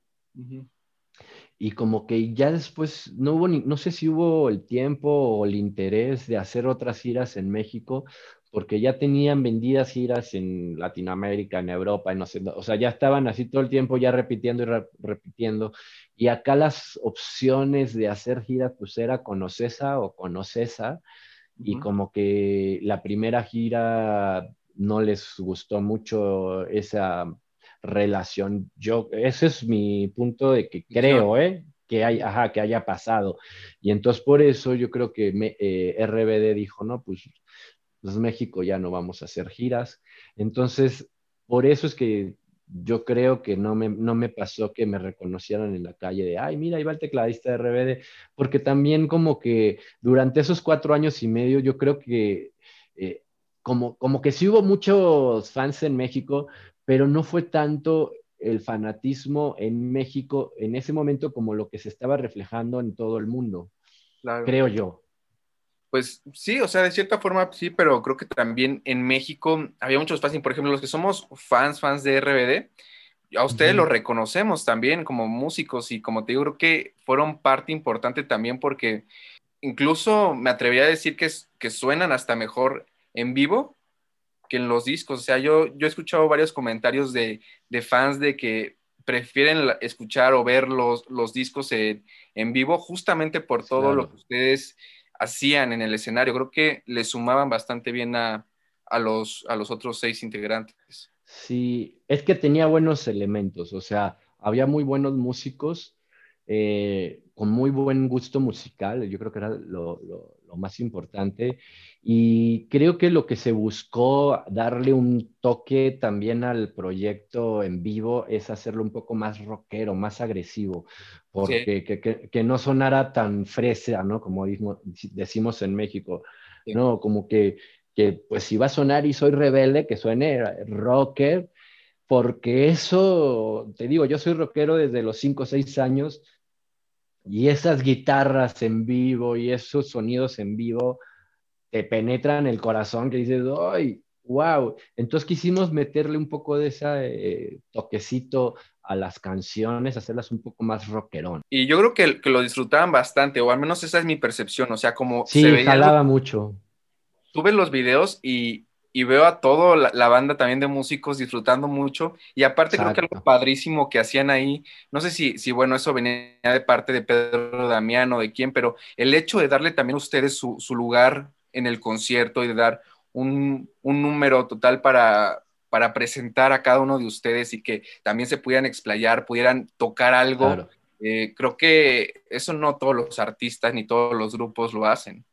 y como que ya después no hubo, ni, no sé si hubo el tiempo o el interés de hacer otras giras en México, porque ya tenían vendidas giras en Latinoamérica, en Europa, en no sé, o sea, ya estaban así todo el tiempo ya repitiendo y re- repitiendo. Y acá las opciones de hacer giras pues era con Ocesa o con Ocesa, y Ujú. como que la primera gira no les gustó mucho esa relación. Yo, ese es mi punto de que creo, ¿eh? Que, hay, ajá, que haya pasado. Y entonces por eso yo creo que me- eh, RBD dijo, no, pues, pues México ya no vamos a hacer giras. Entonces, por eso es que yo creo que no me, no me pasó que me reconocieran en la calle de, ay, mira, ahí va el tecladista de RBD, porque también como que durante esos cuatro años y medio yo creo que eh, como, como que sí hubo muchos fans en México, pero no fue tanto el fanatismo en México en ese momento como lo que se estaba reflejando en todo el mundo, Claro. creo yo. Pues sí, o sea, de cierta forma sí, pero creo que también en México había muchos fans, por ejemplo, los que somos fans, fans de RBD, a ustedes los reconocemos también como músicos y como te digo, creo que fueron parte importante también porque incluso me atrevería a decir que, que suenan hasta mejor en vivo que en los discos. O sea, yo, yo he escuchado varios comentarios de, de fans de que prefieren escuchar o ver los, los discos en, en vivo justamente por todo Claro. lo que ustedes hacían en el escenario. Creo que le sumaban bastante bien a, a los, a los otros seis integrantes. Sí, es que tenía buenos elementos, o sea, había muy buenos músicos eh, con muy buen gusto musical, yo creo que era lo, lo- lo más importante, y creo que lo que se buscó darle un toque también al proyecto en vivo es hacerlo un poco más rockero, más agresivo, porque que, que- que no sonara tan fresa, ¿no? Como decimos en México, Sí. ¿no? Como que que pues si va a sonar y soy rebelde, que suene rocker, porque eso, te digo, yo soy rockero desde los 5 o 6 años y esas guitarras en vivo y esos sonidos en vivo te penetran el corazón que dices, ¡ay! ¡Wow! Entonces quisimos meterle un poco de ese eh, toquecito a las canciones, hacerlas un poco más rockerón. Y yo creo que, que lo disfrutaban bastante, o al menos esa es mi percepción. O sea, como Sí, se veía jalaba mucho. tú ves los videos y y veo a toda la, la, banda también de músicos disfrutando mucho. Y aparte creo que algo padrísimo que hacían ahí, no sé si, si, bueno, eso venía de parte de Pedro Damián o de quién, pero el hecho de darle también a ustedes su, su lugar en el concierto y de dar un, un número total para, para presentar a cada uno de ustedes y que también se pudieran explayar, pudieran tocar algo. Claro. Eh, creo que eso no todos los artistas ni todos los grupos lo hacen.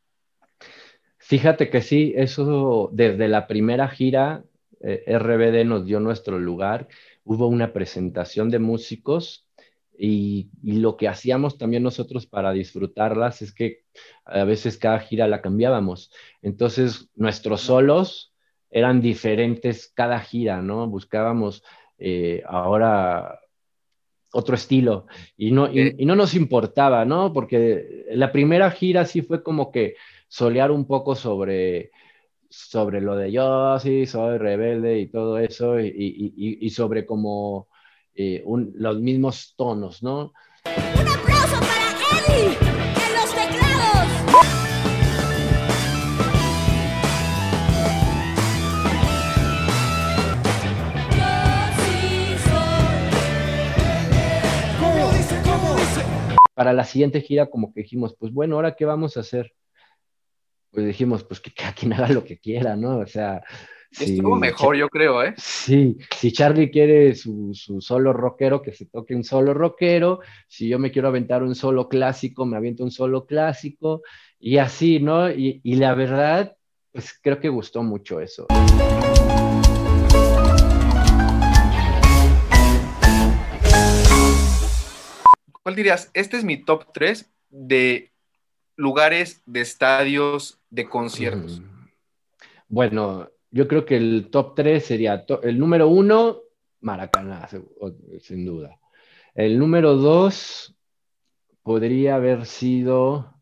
Fíjate que sí, eso desde la primera gira, eh, RBD nos dio nuestro lugar, hubo una presentación de músicos y, y, lo que hacíamos también nosotros para disfrutarlas es que a veces cada gira la cambiábamos. Entonces, nuestros solos eran diferentes cada gira, ¿no? Buscábamos eh, ahora otro estilo y no, y, y no nos importaba, ¿no? Porque la primera gira sí fue como que solear un poco sobre, sobre lo de yo, sí, soy rebelde y todo eso, y, y, y sobre como eh, un, los mismos tonos, ¿no? Un aplauso para Eddie en los teclados. ¿Cómo dice? ¿Cómo dice? Para la siguiente gira como que dijimos, pues bueno, ¿ahora qué vamos a hacer? Pues dijimos, pues que cada quien haga lo que quiera, ¿no? O sea... Estuvo mejor, yo creo, ¿eh? Sí, si Charlie quiere su, su, solo rockero, que se toque un solo rockero, si yo me quiero aventar un solo clásico, me aviento un solo clásico, y así, ¿no? Y, y la verdad, pues creo que gustó mucho eso. ¿Cuál dirías? Este es mi top 3 de lugares de estadios de conciertos? Mm. Bueno, yo creo que el top 3 sería el número 1, Maracaná, sin duda. El número 2 podría haber sido,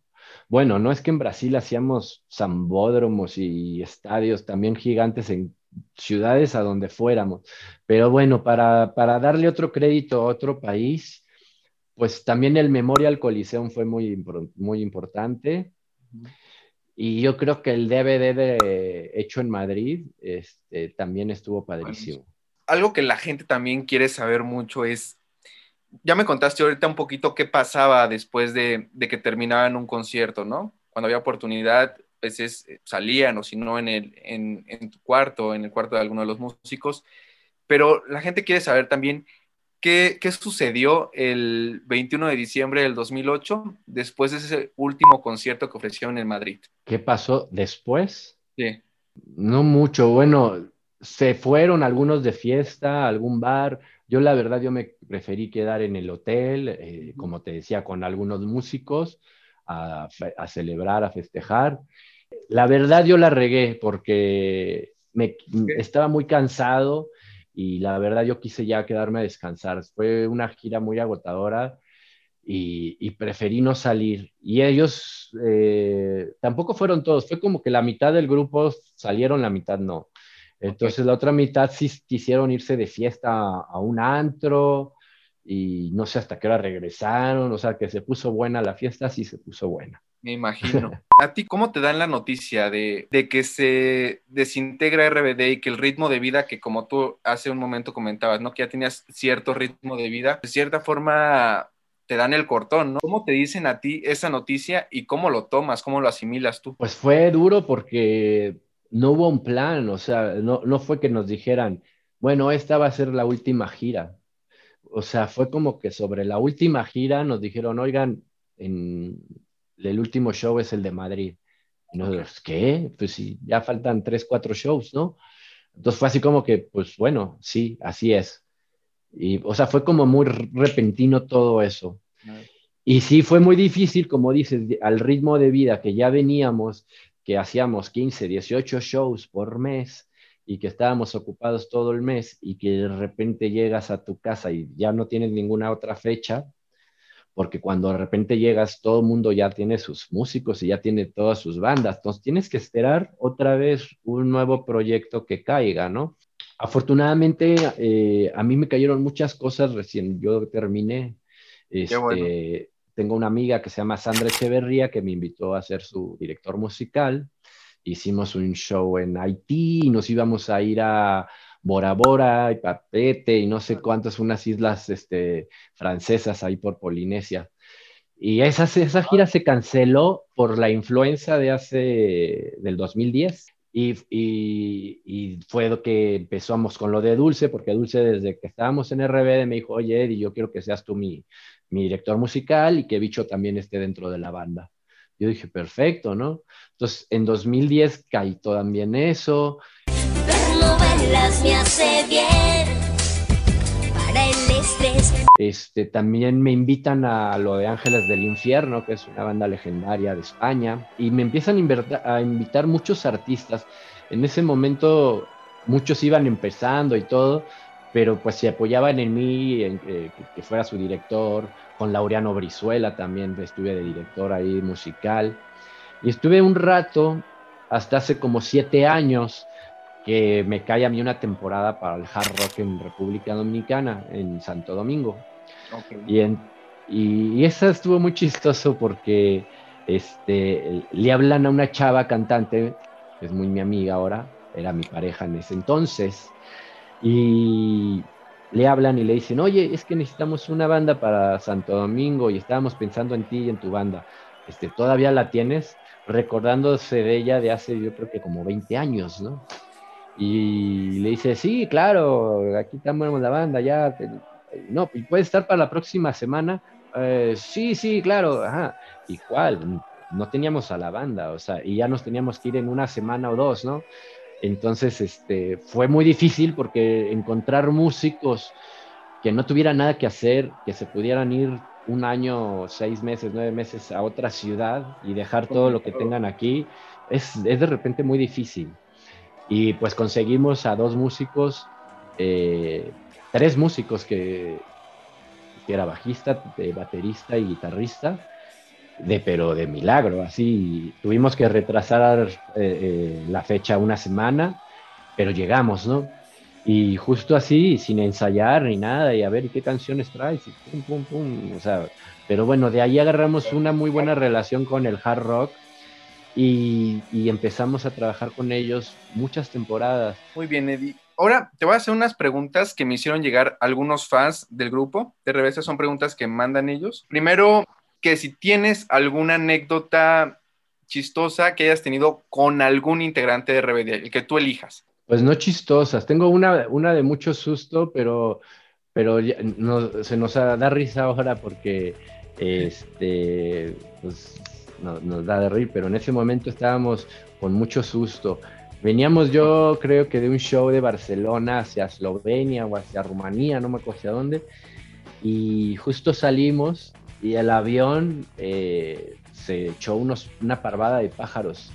bueno, no es que en Brasil hacíamos zambódromos y estadios también gigantes en ciudades a donde fuéramos, pero bueno, para, para darle otro crédito a otro país, pues también el Memorial Coliseum fue muy, muy importante. Y yo creo que el DVD de, hecho en Madrid este, también estuvo padrísimo. Algo que la gente también quiere saber mucho es, ya me contaste ahorita un poquito qué pasaba después de, de que terminaban un concierto, ¿no? Cuando había oportunidad, a veces salían o si no en, el, en, en tu cuarto, en el cuarto de alguno de los músicos. Pero la gente quiere saber también ¿Qué, ¿Qué, sucedió el 21 de diciembre del 2008 después de ese último concierto que ofrecieron en Madrid? ¿Qué pasó después? Sí. No mucho. Bueno, se fueron algunos de fiesta, algún bar. Yo la verdad, yo me preferí quedar en el hotel, eh, como te decía, con algunos músicos a, a, celebrar, a festejar. La verdad, yo la regué porque me, estaba muy cansado y la verdad yo quise ya quedarme a descansar. Fue una gira muy agotadora y, preferí no salir. Y ellos eh, tampoco fueron todos, fue como que la mitad del grupo salieron, la mitad no. Entonces la otra mitad sí quisieron irse de fiesta a un antro y no sé hasta qué hora regresaron, o sea que se puso buena la fiesta, sí se puso buena. Me imagino. ¿A ti cómo te dan la noticia de, que se desintegra RBD y que el ritmo de vida que como tú hace un momento comentabas, ¿no? Que ya tenías cierto ritmo de vida, de cierta forma te dan el cortón, ¿no? ¿Cómo te dicen a ti esa noticia y cómo lo tomas, cómo lo asimilas tú? Pues fue duro porque no hubo un plan, o sea, no, no fue que nos dijeran, bueno, esta va a ser la última gira. O sea, fue como que sobre la última gira nos dijeron, oigan, en el último show es el de Madrid. Y nosotros, ¿qué? Pues sí, ya faltan tres, cuatro shows, ¿no? Entonces fue así como que, pues bueno, sí, así es. Y, o sea, fue como muy repentino todo eso. Y sí, fue muy difícil, como dices, al ritmo de vida que ya veníamos, que hacíamos 15, 18 shows por mes y que estábamos ocupados todo el mes y que de repente llegas a tu casa y ya no tienes ninguna otra fecha, porque cuando de repente llegas, todo el mundo ya tiene sus músicos y ya tiene todas sus bandas, entonces tienes que esperar otra vez un nuevo proyecto que caiga, ¿no? Afortunadamente, eh, a mí me cayeron muchas cosas recién yo terminé. Este, bueno. Tengo una amiga que se llama Sandra Echeverría que me invitó a ser su director musical hicimos un show en Haití y nos íbamos a ir a Bora Bora y Papete y no sé cuántas, unas islas este, francesas ahí por Polinesia. Y esa, esa gira se canceló por la influenza de hace, del 2010. Y, y, y, fue lo que empezamos con lo de Dulce, porque Dulce desde que estábamos en RBD me dijo, oye Eddie, yo quiero que seas tú mi, mi director musical y que Bicho también esté dentro de la banda. Yo dije, perfecto, ¿no? Entonces, en 2010 caí también eso. Este, también me invitan a lo de Ángeles del Infierno, que es una banda legendaria de España, y me empiezan a invitar, muchos artistas. En ese momento muchos iban empezando y todo, pero pues se apoyaban en mí, en que, que fuera su director, con Laureano Brizuela también estuve de director ahí musical, y estuve un rato, hasta hace como siete años, que me cae a mí una temporada para el hard rock en República Dominicana, en Santo Domingo. Okay. Y, en, y, y, eso estuvo muy chistoso porque este, le hablan a una chava cantante, que es muy mi amiga ahora, era mi pareja en ese entonces, y le hablan y le dicen, oye, es que necesitamos una banda para Santo Domingo y estábamos pensando en ti y en tu banda. Este, ¿Todavía la tienes? Recordándose de ella de hace, yo creo que como 20 años, ¿no? Y le dice, sí, claro, aquí estamos la banda, ya. No, ¿y puede estar para la próxima semana? Eh, sí, sí, claro, ajá. ¿Y cuál? No teníamos a la banda, o sea, y ya nos teníamos que ir en una semana o dos, ¿no? Entonces, este, fue muy difícil porque encontrar músicos que no tuvieran nada que hacer, que se pudieran ir un año, seis meses, nueve meses a otra ciudad y dejar todo lo que tengan aquí, es, es de repente muy difícil. Y pues conseguimos a dos músicos, eh, tres músicos que, era bajista, baterista y guitarrista, de, pero de milagro, así tuvimos que retrasar eh, eh, la fecha una semana, pero llegamos, ¿no? Y justo así, sin ensayar ni nada, y a ver qué canciones traes, y pum, pum, pum, o sea, pero bueno, de ahí agarramos una muy buena relación con el hard rock y, y empezamos a trabajar con ellos muchas temporadas. Muy bien, Eddie. Ahora te voy a hacer unas preguntas que me hicieron llegar algunos fans del grupo. De revés, son preguntas que mandan ellos. Primero, que si tienes alguna anécdota chistosa que hayas tenido con algún integrante de RBD, el que tú elijas. Pues no chistosas, tengo una, una de mucho susto, pero, pero ya, no, se nos da risa ahora porque este, pues, no, nos da de reír, pero en ese momento estábamos con mucho susto. Veníamos yo creo que de un show de Barcelona hacia Eslovenia o hacia Rumanía, no me acuerdo hacia dónde, y justo salimos y el avión eh, se echó unos, una parvada de pájaros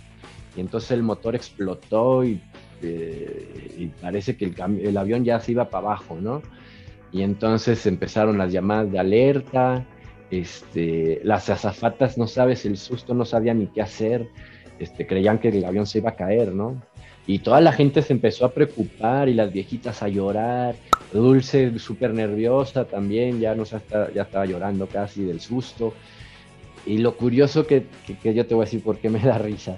y entonces el motor explotó y, eh, parece que el, avión ya se iba para abajo, ¿no? Y entonces empezaron las llamadas de alerta, este, las azafatas no sabes el susto, no sabían ni qué hacer, este, creían que el avión se iba a caer, ¿no? Y toda la gente se empezó a preocupar y las viejitas a llorar. Dulce súper nerviosa también, ya, no, ya estaba llorando casi del susto. Y lo curioso que, que, que, yo te voy a decir por qué me da risa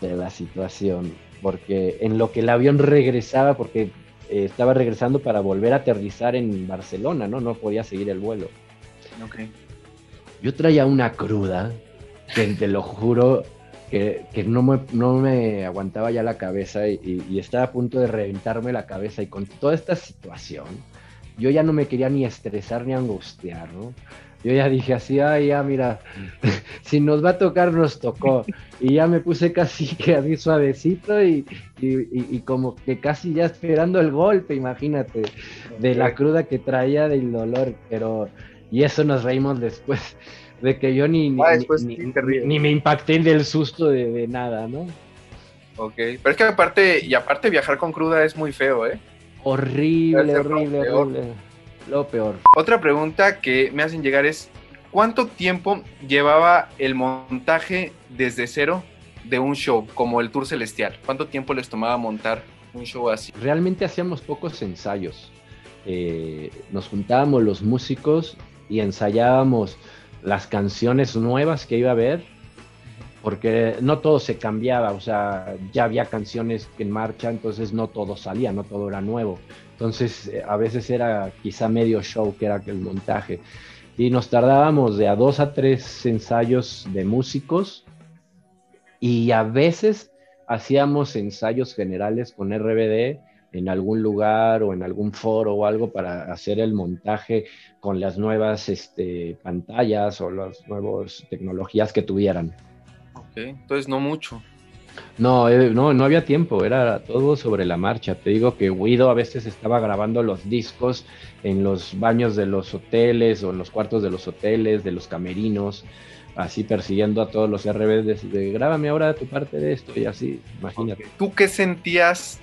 de la situación, porque en lo que el avión regresaba, porque eh, estaba regresando para volver a aterrizar en Barcelona, ¿no? No podía seguir el vuelo. Okay. Yo traía una cruda, que te lo juro, que, que, no, me, no me aguantaba ya la cabeza y, y, estaba a punto de reventarme la cabeza y con toda esta situación, yo ya no me quería ni estresar ni angustiar, ¿no? Yo ya dije así, ay, ya mira, si nos va a tocar, nos tocó. Y ya me puse casi que así suavecito y, y, como que casi ya esperando el golpe, imagínate, de la cruda que traía del dolor, pero... Y eso nos reímos después de que yo ni, ah, ni, ni, ni, me impacté del susto de, de, nada, ¿no? Ok, pero es que aparte, y aparte viajar con cruda es muy feo, ¿eh? Horrible, horrible, lo horrible. Lo peor. Otra pregunta que me hacen llegar es, ¿cuánto tiempo llevaba el montaje desde cero de un show como el Tour Celestial? ¿Cuánto tiempo les tomaba montar un show así? Realmente hacíamos pocos ensayos. Eh, nos juntábamos los músicos y ensayábamos las canciones nuevas que iba a haber porque no todo se cambiaba, o sea, ya había canciones en marcha, entonces no todo salía, no todo era nuevo. Entonces, eh, a veces era quizá medio show que era el montaje. Y nos tardábamos de a dos a tres ensayos de músicos y a veces hacíamos ensayos generales con RBD en algún lugar o en algún foro o algo para hacer el montaje con las nuevas este, pantallas o las nuevas tecnologías que tuvieran. Ok, entonces no mucho. No, eh, no, no había tiempo, era todo sobre la marcha. Te digo que Guido a veces estaba grabando los discos en los baños de los hoteles o en los cuartos de los hoteles, de los camerinos, así persiguiendo a todos los RBs de, de grábame ahora tu parte de esto y así, imagínate. ¿Tú qué sentías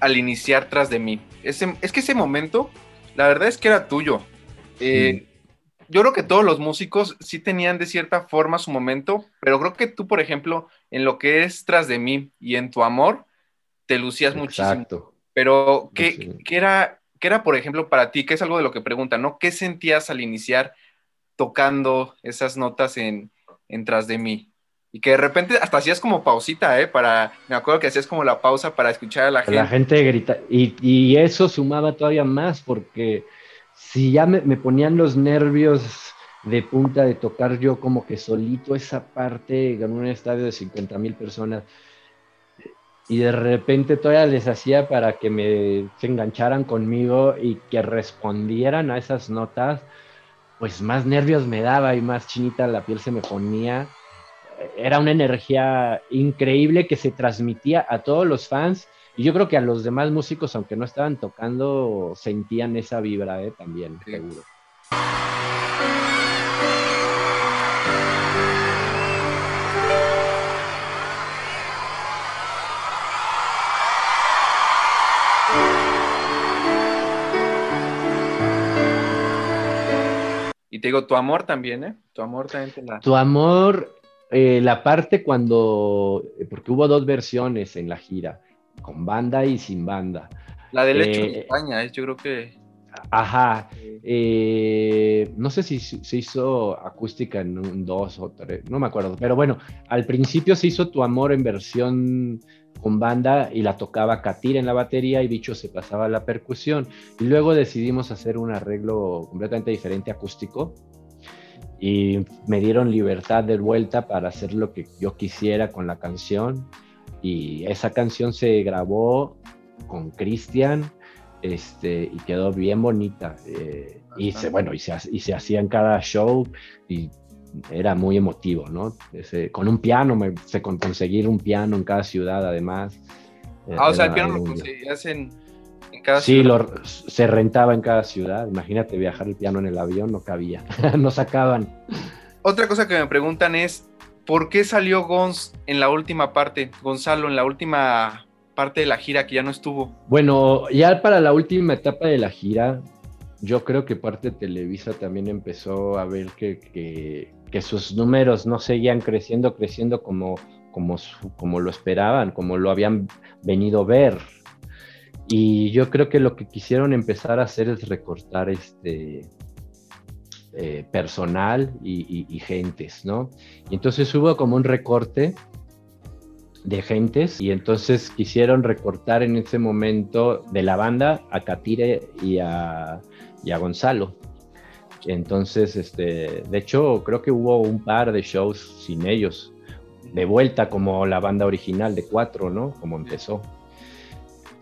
al iniciar tras de mí? Ese, es que ese momento, la verdad es que era tuyo. Eh, yo creo que todos los músicos sí tenían de cierta forma su momento, pero creo que tú, por ejemplo, en lo que es tras de mí y en tu amor, te lucías muchísimo. Exacto. Pero, ¿qué, Sí. qué era, ¿qué era, por ejemplo, para ti? Que es algo de lo que preguntan, ¿no? ¿Qué sentías al iniciar tocando esas notas en, en tras de mí? Y que de repente hasta hacías como pausita, ¿eh? Para, me acuerdo que hacías como la pausa para escuchar a la gente. La gente grita, y, y eso sumaba todavía más, porque si ya me, me ponían los nervios de punta de tocar yo como que solito esa parte en un estadio de 50 mil personas, y de repente todavía les hacía para que me se engancharan conmigo y que respondieran a esas notas, pues más nervios me daba y más chinita la piel se me ponía. Era una energía increíble que se transmitía a todos los fans y yo creo que a los demás músicos, aunque no estaban tocando, sentían esa vibra ¿eh? también, Sí. seguro. Y te digo, tu amor también, ¿eh? Tu amor también te la... Tu amor, eh, la parte cuando, porque hubo dos versiones en la gira, con banda y sin banda. La del hecho en Eh, España, ¿eh? Yo creo que... Ajá, eh, no sé si se hizo acústica en un dos o tres, no me acuerdo, pero bueno, al principio se hizo Tu Amor en versión con banda y la tocaba Katir en la batería y Bicho se pasaba a la percusión. Y luego decidimos hacer un arreglo completamente diferente acústico y me dieron libertad de vuelta para hacer lo que yo quisiera con la canción. Y esa canción se grabó con Cristian este, y quedó bien bonita. eh, y se, bueno, y se, y se hacía en cada show y era muy emotivo, ¿no? Ese- con un piano, me, se con conseguir un piano en cada ciudad, además. eh, Ah, o sea, el piano lo conseguías en cada Sí, ciudad. lo, se rentaba en cada ciudad. Imagínate viajar el piano en el avión, no cabía, no sacaban. Otra cosa que me preguntan es, ¿por qué salió Gons en la última parte? Gonzalo, en la última parte de la gira que ya no estuvo. Bueno, ya para la última etapa de la gira, yo creo que parte de Televisa también empezó a ver que, que- que sus números no seguían creciendo, creciendo como, como, su- como lo esperaban, como lo habían venido a ver. Y yo creo que lo que quisieron empezar a hacer es recortar este eh, personal y, gentes, ¿no? Y entonces hubo como un recorte de gentes y entonces quisieron recortar en ese momento de la banda a Katire y a, y a Gonzalo. Entonces, este, de hecho, creo que hubo un par de shows sin ellos, de vuelta como la banda original de cuatro, ¿no? Como empezó.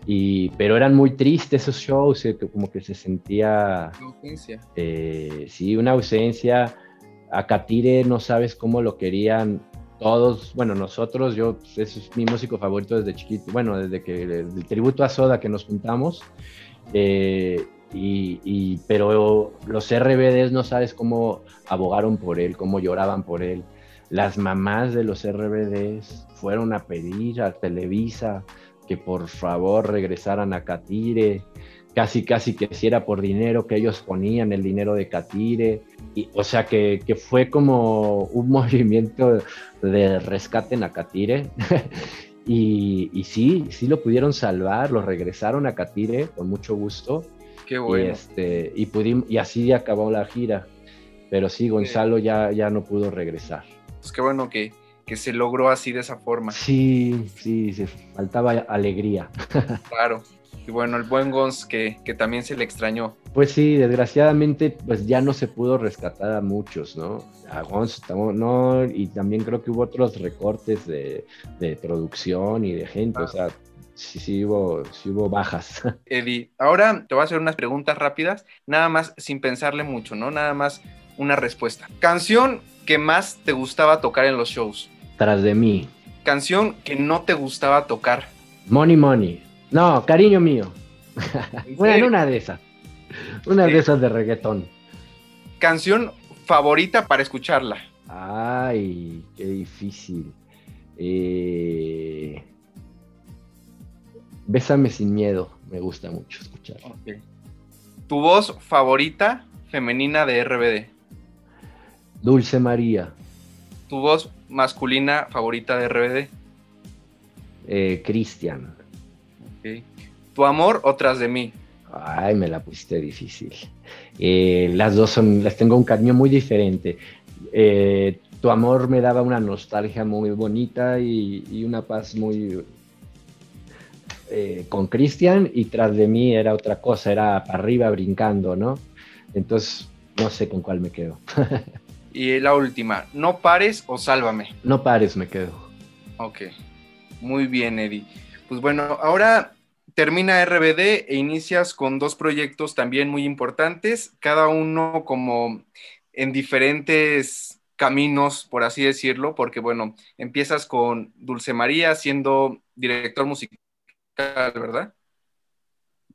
Y, pero eran muy tristes esos shows, eh, como que se sentía La ausencia. eh, sí, una ausencia. A Katire no sabes cómo lo querían todos. Bueno, nosotros, yo, pues, ese es mi músico favorito desde chiquito. Bueno, desde que el tributo a Soda que nos juntamos. Eh, y, y- pero los RBDs no sabes cómo abogaron por él, cómo lloraban por él. Las mamás de los RBDs fueron a pedir a Televisa que por favor regresaran a Katire casi casi que si era por dinero que ellos ponían el dinero de Katire y, o sea que, que fue como un movimiento de rescate en Akatire y, y sí, sí lo pudieron salvar, lo regresaron a Katire con mucho gusto Qué y, bueno. este, y, pudimos, y así acabó la gira. Pero sí, Gonzalo ya, ya no pudo regresar. Pues qué bueno que, que se logró así de esa forma. Sí, sí, se faltaba alegría. Claro. Y bueno, el buen Gons que, que también se le extrañó. Pues sí, desgraciadamente, pues ya no se pudo rescatar a muchos, ¿no? A Gons, no, y también creo que hubo otros recortes de, de producción y de gente, o sea, sí, sí hubo, sí hubo bajas. Eddie, ahora te voy a hacer unas preguntas rápidas, nada más sin pensarle mucho, ¿no? Nada más una respuesta. Canción que más te gustaba tocar en los shows. Tras de mí. Canción que no te gustaba tocar. Money Money. No, cariño mío. bueno, una de esas. Una de esas de reggaetón. Canción favorita para escucharla. Ay, qué difícil. Eh... Bésame sin miedo. Me gusta mucho escuchar. Okay. ¿Tu voz favorita femenina de RBD? Dulce María. ¿Tu voz masculina favorita de RBD? Eh, Cristian. Okay. ¿Tu amor o tras de mí? Ay, me la pusiste difícil. Eh, las dos son, las tengo un cariño muy diferente. Eh, tu amor me daba una nostalgia muy bonita y, y una paz muy eh, con Cristian y tras de mí era otra cosa, era para arriba brincando, ¿no? Entonces, no sé con cuál me quedo. y la última, no pares o sálvame. No pares, me quedo. Ok, muy bien, Eddie. Pues bueno, ahora termina RBD e inicias con dos proyectos también muy importantes, cada uno como en diferentes caminos, por así decirlo, porque bueno, empiezas con Dulce María siendo director musical, ¿verdad?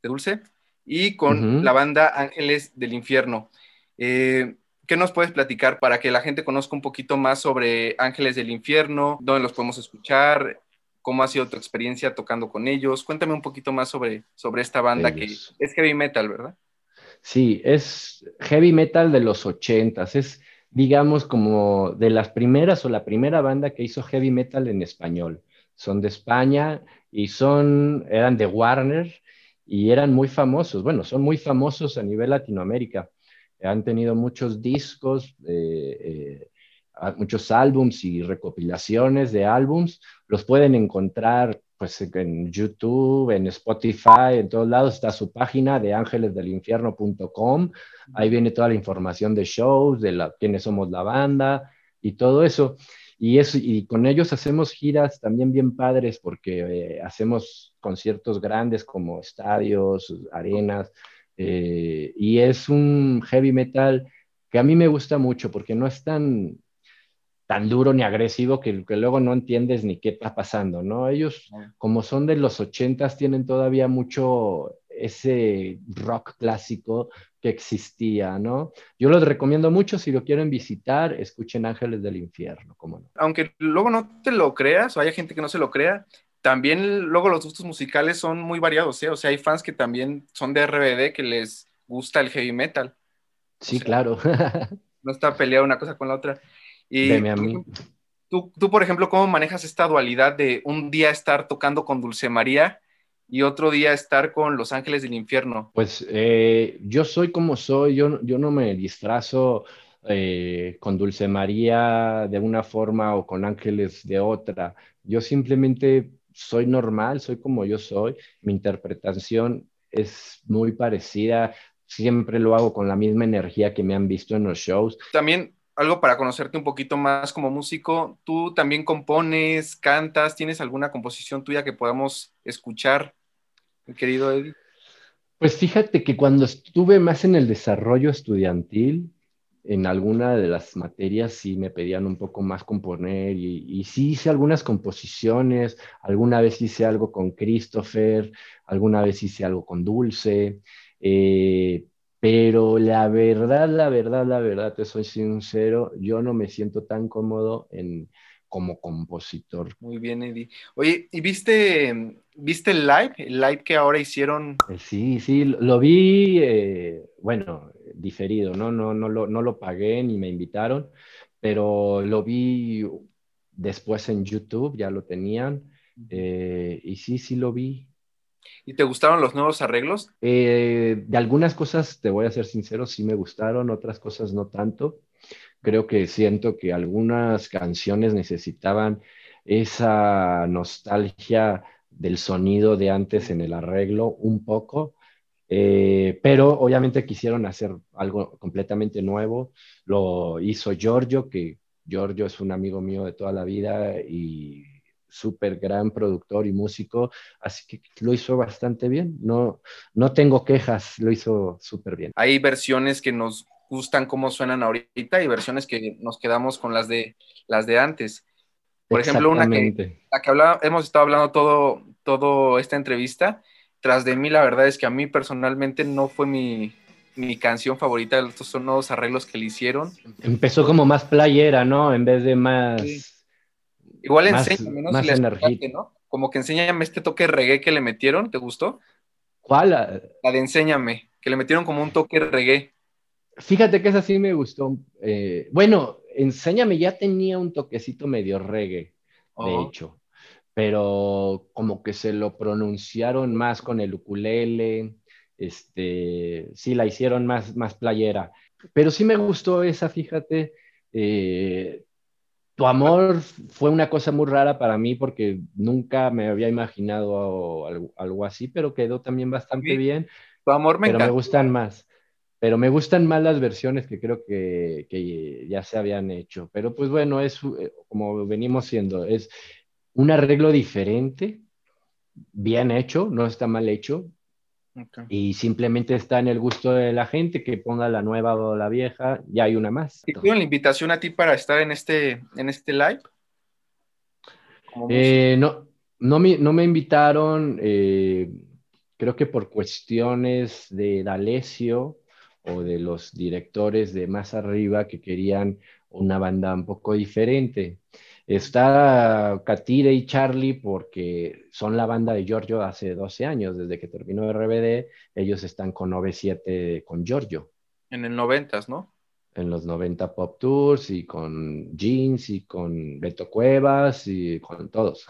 De Dulce, y con uh -huh. la banda Ángeles del Infierno. Eh, ¿Qué nos puedes platicar para que la gente conozca un poquito más sobre Ángeles del Infierno? ¿Dónde los podemos escuchar? ¿Cómo ha sido tu experiencia tocando con ellos? Cuéntame un poquito más sobre, sobre esta banda ellos. que es heavy metal, ¿verdad? Sí, es heavy metal de los ochentas. Es, digamos, como de las primeras o la primera banda que hizo heavy metal en español. Son de España y son, eran de Warner y eran muy famosos. Bueno, son muy famosos a nivel Latinoamérica. Han tenido muchos discos, eh, eh, muchos álbums y recopilaciones de álbums. Los pueden encontrar pues, en YouTube, en Spotify, en todos lados. Está su página de ángelesdelinfierno.com. Ahí viene toda la información de shows, de la, quiénes somos la banda y todo eso. Y, eso, y con ellos hacemos giras también bien padres porque eh, hacemos conciertos grandes como estadios, arenas, eh, y es un heavy metal que a mí me gusta mucho porque no es tan, tan duro ni agresivo que, que luego no entiendes ni qué está pasando, ¿no? Ellos, como son de los ochentas, tienen todavía mucho ese rock clásico que existía, ¿no? Yo los recomiendo mucho, si lo quieren visitar, escuchen Ángeles del Infierno, ¿cómo no? Aunque luego no te lo creas, o haya gente que no se lo crea, también luego los gustos musicales son muy variados, ¿eh? O sea, hay fans que también son de RBD que les gusta el heavy metal. Sí, o sea, claro. no está peleada una cosa con la otra. Y Deme a mí. Tú, tú, por ejemplo, ¿cómo manejas esta dualidad de un día estar tocando con Dulce María y otro día estar con Los Ángeles del Infierno? Pues eh, yo soy como soy, yo, yo no me disfrazo eh, con Dulce María de una forma o con Ángeles de otra. Yo simplemente soy normal, soy como yo soy, mi interpretación es muy parecida, siempre lo hago con la misma energía que me han visto en los shows. También algo para conocerte un poquito más como músico, tú también compones, cantas, ¿tienes alguna composición tuya que podamos escuchar, mi querido Eddie? Pues fíjate que cuando estuve más en el desarrollo estudiantil, en alguna de las materias sí me pedían un poco más componer y, y, sí hice algunas composiciones, alguna vez hice algo con Christopher, alguna vez hice algo con Dulce, eh, pero la verdad, la verdad, la verdad, te soy sincero, yo no me siento tan cómodo en, como compositor. Muy bien, Eddie. Oye, ¿y viste, viste el live? El live que ahora hicieron. Sí, sí, lo vi, eh, bueno, diferido, ¿no? No, no, lo, no lo pagué ni me invitaron, pero lo vi después en YouTube, ya lo tenían, eh, y sí, sí lo vi. ¿Y te gustaron los nuevos arreglos? Eh, de algunas cosas, te voy a ser sincero, sí me gustaron, otras cosas no tanto. creo que siento que algunas canciones necesitaban esa nostalgia del sonido de antes en el arreglo un poco, eh, pero obviamente quisieron hacer algo completamente nuevo. Lo hizo Giorgio, que Giorgio es un amigo mío de toda la vida y súper gran productor y músico, así que lo hizo bastante bien. No, no tengo quejas, lo hizo súper bien. Hay versiones que nos gustan cómo suenan ahorita y versiones que nos quedamos con las de, las de antes. Por ejemplo, una que, la que hablaba, hemos estado hablando todo, todo esta entrevista, tras de mí, la verdad es que a mí personalmente no fue mi, mi canción favorita, estos son nuevos arreglos que le hicieron. Empezó como más playera, ¿no? En vez de más... Igual enséñame, ¿no? Más energía. ¿no? Como que enséñame este toque reggae que le metieron, ¿te gustó? ¿Cuál? La de enséñame, que le metieron como un toque reggae. Fíjate que esa sí me gustó. Eh, bueno, enséñame ya tenía un toquecito medio reggae, de oh. hecho, pero como que se lo pronunciaron más con el ukulele, este, sí la hicieron más, más playera. Pero sí me gustó esa, fíjate. Eh, tu amor fue una cosa muy rara para mí porque nunca me había imaginado algo, así, pero quedó también bastante bien. Tu amor me pero me gustan más. Pero me gustan más las versiones que creo que, que, ya se habían hecho. Pero pues bueno, es eh, como venimos siendo, es un arreglo diferente, bien hecho, no está mal hecho, y simplemente está en el gusto de la gente que ponga la nueva o la vieja, ya hay una más. ¿Te la invitación a ti para estar en este, en este live? Eh, no, no me, no me invitaron, eh, creo que por cuestiones de D'Alessio o de los directores de más arriba que querían una banda un poco diferente. Está Katire y Charlie porque son la banda de Giorgio hace 12 años, desde que terminó RBD, ellos están con 97 con Giorgio. En el 90, ¿no? En los 90 Pop Tours y con Jeans y con Beto Cuevas y con todos.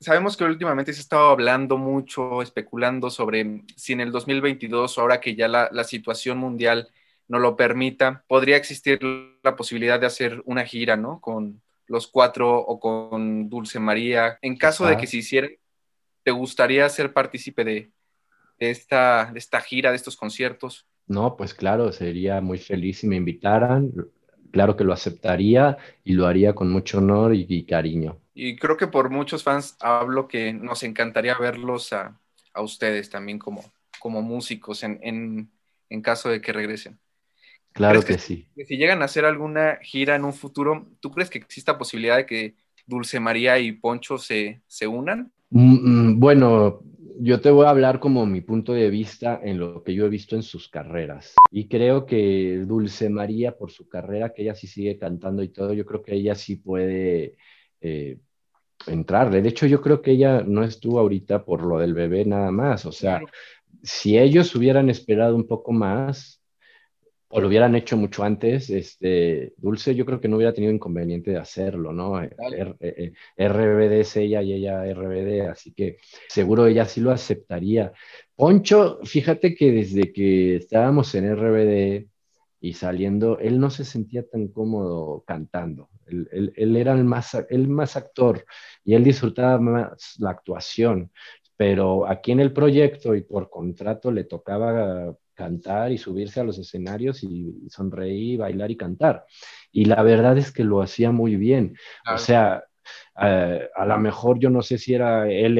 Sabemos que últimamente se ha estado hablando mucho, especulando sobre si en el 2022, ahora que ya la, la situación mundial no lo permita, podría existir la posibilidad de hacer una gira, ¿no? Con, los cuatro o con Dulce María. En caso de que se hiciera, ¿te gustaría ser partícipe de, esta, de esta gira, de estos conciertos? No, pues claro, sería muy feliz si me invitaran. Claro que lo aceptaría y lo haría con mucho honor y, cariño. Y creo que por muchos fans hablo que nos encantaría verlos a, ustedes también como, como músicos en, en caso de que regresen. Claro que, sí. si llegan a hacer alguna gira en un futuro, ¿tú crees que exista posibilidad de que Dulce María y Poncho se, unan? Mm, mm, bueno, yo te voy a hablar como mi punto de vista en lo que yo he visto en sus carreras. Y creo que Dulce María, por su carrera, que ella sí sigue cantando y todo, yo creo que ella sí puede eh, entrarle. De hecho, yo creo que ella no estuvo ahorita por lo del bebé nada más. O sea, si ellos hubieran esperado un poco más, o lo hubieran hecho mucho antes, este, Dulce yo creo que no hubiera tenido inconveniente de hacerlo, ¿no? Eh, eh, RBD es ella y ella RBD, así que seguro ella sí lo aceptaría. Poncho, fíjate que desde que estábamos en RBD y saliendo, él no se sentía tan cómodo cantando. Él, él era el más, el más actor y él disfrutaba más la actuación, pero aquí en el proyecto y por contrato le tocaba cantar y subirse a los escenarios y sonreír, bailar y cantar. Y la verdad es que lo hacía muy bien. O sea, eh, a lo mejor yo no sé si era él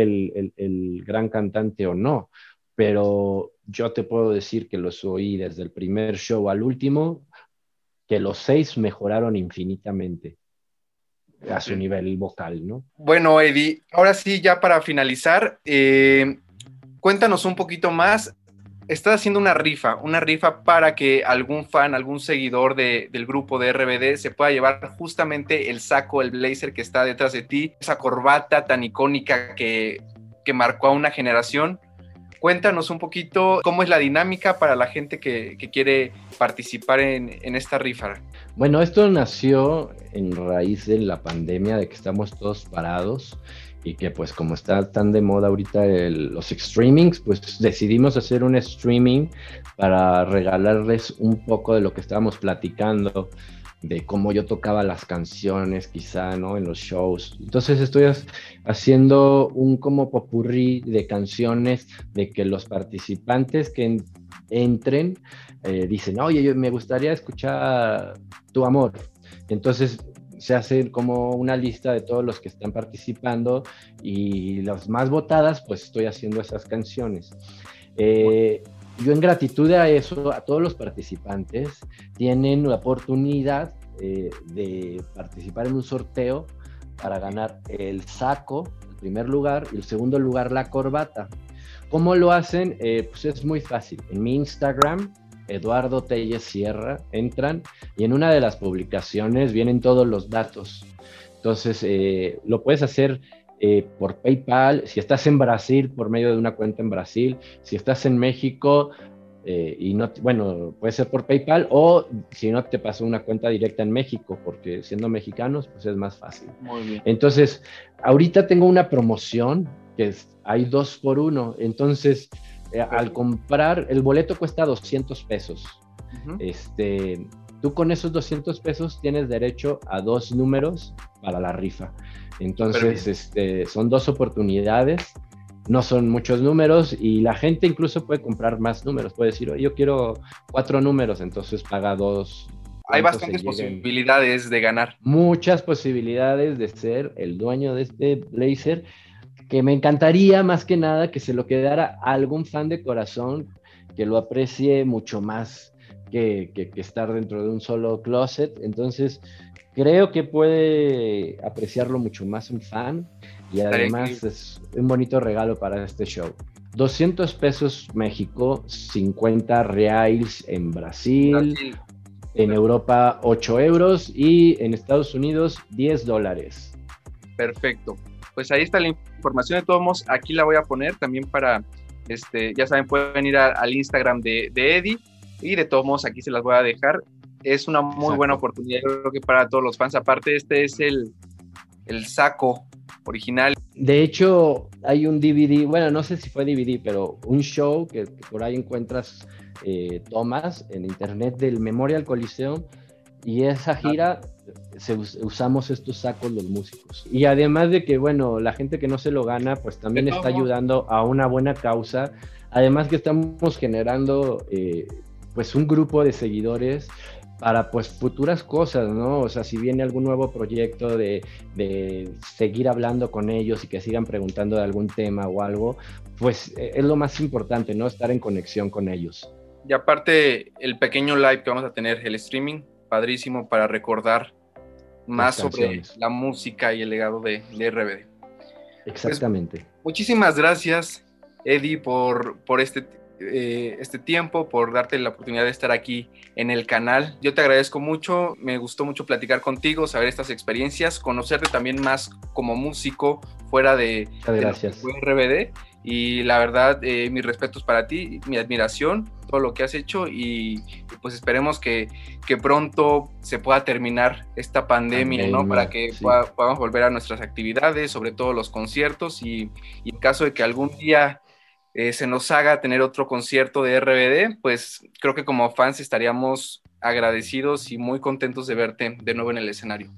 el, gran cantante o no, pero yo te puedo decir que los oí desde el primer show al último, que los seis mejoraron infinitamente a su nivel vocal, ¿no? Bueno, Eddie, ahora sí, ya para finalizar, eh, cuéntanos un poquito más estás haciendo una rifa, una rifa para que algún fan, algún seguidor del grupo de RBD se pueda llevar justamente el saco, el blazer que está detrás de ti, esa corbata tan icónica que, marcó a una generación. Cuéntanos un poquito cómo es la dinámica para la gente que, quiere participar en, en, esta rifa. Bueno, esto nació en raíz de la pandemia, de que estamos todos parados y que pues como está tan de moda ahorita los streamings, pues decidimos hacer un streaming para regalarles un poco de lo que estábamos platicando de cómo yo tocaba las canciones quizá, ¿no? En los shows. Entonces estoy haciendo un como popurrí de canciones de que los participantes que entren eh, dicen, oye, yo me gustaría escuchar tu amor. Entonces se hace como una lista de todos los que están participando y las más votadas, pues estoy haciendo esas canciones. Eh, yo en gratitud a eso, a todos los participantes, tienen la oportunidad eh, de participar en un sorteo para ganar el saco, el primer lugar, y el segundo lugar la corbata. ¿Cómo lo hacen? Eh, pues es muy fácil. En mi Instagram, Eduardo Telles Sierra, entran y en una de las publicaciones vienen todos los datos. Entonces, eh, lo puedes hacer eh, por PayPal, si estás en Brasil, por medio de una cuenta en Brasil, si estás en México, eh, y no, bueno, puede ser por PayPal o si no te pasó una cuenta directa en México, porque siendo mexicanos, pues es más fácil. Muy bien. Entonces, ahorita tengo una promoción que hay dos por uno, entonces eh, al comprar, el boleto cuesta 200 pesos. Este, tú con esos 200 pesos tienes derecho a dos números para la rifa. Entonces, este, son dos oportunidades, no son muchos números y la gente incluso puede comprar más números. Puede decir, yo quiero cuatro números, entonces paga dos. Hay bastantes posibilidades de ganar. Muchas posibilidades de ser el dueño de este blazer que me encantaría más que nada que se lo quedara algún fan de corazón que lo aprecie mucho más que, que, estar dentro de un solo closet. Entonces, creo que puede apreciarlo mucho más un fan y además es un bonito regalo para este show. 200 pesos México, 50 reales en Brasil, en Europa 8 euros y en Estados Unidos 10 dólares. Perfecto. Pues ahí está la información de todos modos. Aquí la voy a poner también para, este, ya saben, pueden ir al Instagram de, de Eddie y de todos modos aquí se las voy a dejar es una muy buena oportunidad, yo creo que para todos los fans. Aparte, este es el, el saco original. De hecho, hay un DVD, bueno, no sé si fue DVD, pero un show que, por ahí encuentras eh, tomas en internet del Memorial Coliseum y esa gira se, usamos estos sacos los músicos. Y además de que, bueno, la gente que no se lo gana, pues también está ayudando a una buena causa. Además que estamos generando eh, pues un grupo de seguidores para pues futuras cosas, ¿no? O sea, si viene algún nuevo proyecto de, seguir hablando con ellos y que sigan preguntando de algún tema o algo, pues eh, es lo más importante, ¿no? Estar en conexión con ellos. Y aparte, el pequeño live que vamos a tener, el streaming, padrísimo para recordar más sobre la música y el legado de, de RBD. Exactamente. muchísimas gracias, Eddie, por, por este eh, este tiempo, por darte la oportunidad de estar aquí en el canal. Yo te agradezco mucho, me gustó mucho platicar contigo, saber estas experiencias, conocerte también más como músico fuera de, gracias. RBD. Y la verdad, eh, mis respetos para ti, mi admiración, todo lo que has hecho y, pues esperemos que, que, pronto se pueda terminar esta pandemia, ¿no? Para que podamos volver a nuestras actividades, sobre todo los conciertos y, y en caso de que algún día eh, se nos haga tener otro concierto de RBD, pues creo que como fans estaríamos agradecidos y muy contentos de verte de nuevo en el escenario.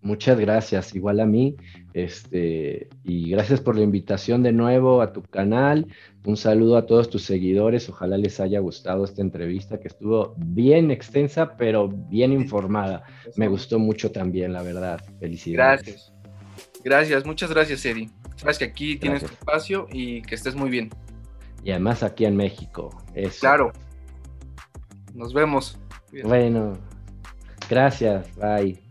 Muchas gracias, igual a mí, este, y gracias por la invitación de nuevo a tu canal. Un saludo a todos tus seguidores, ojalá les haya gustado esta entrevista que estuvo bien extensa, pero bien informada. Me gustó mucho también, la verdad. Felicidades. Gracias. Gracias, muchas gracias, Eddie. Sabes que aquí tienes tu espacio y que estés muy bien. Y además aquí en México. Claro. Nos vemos. Bueno, gracias. Bye.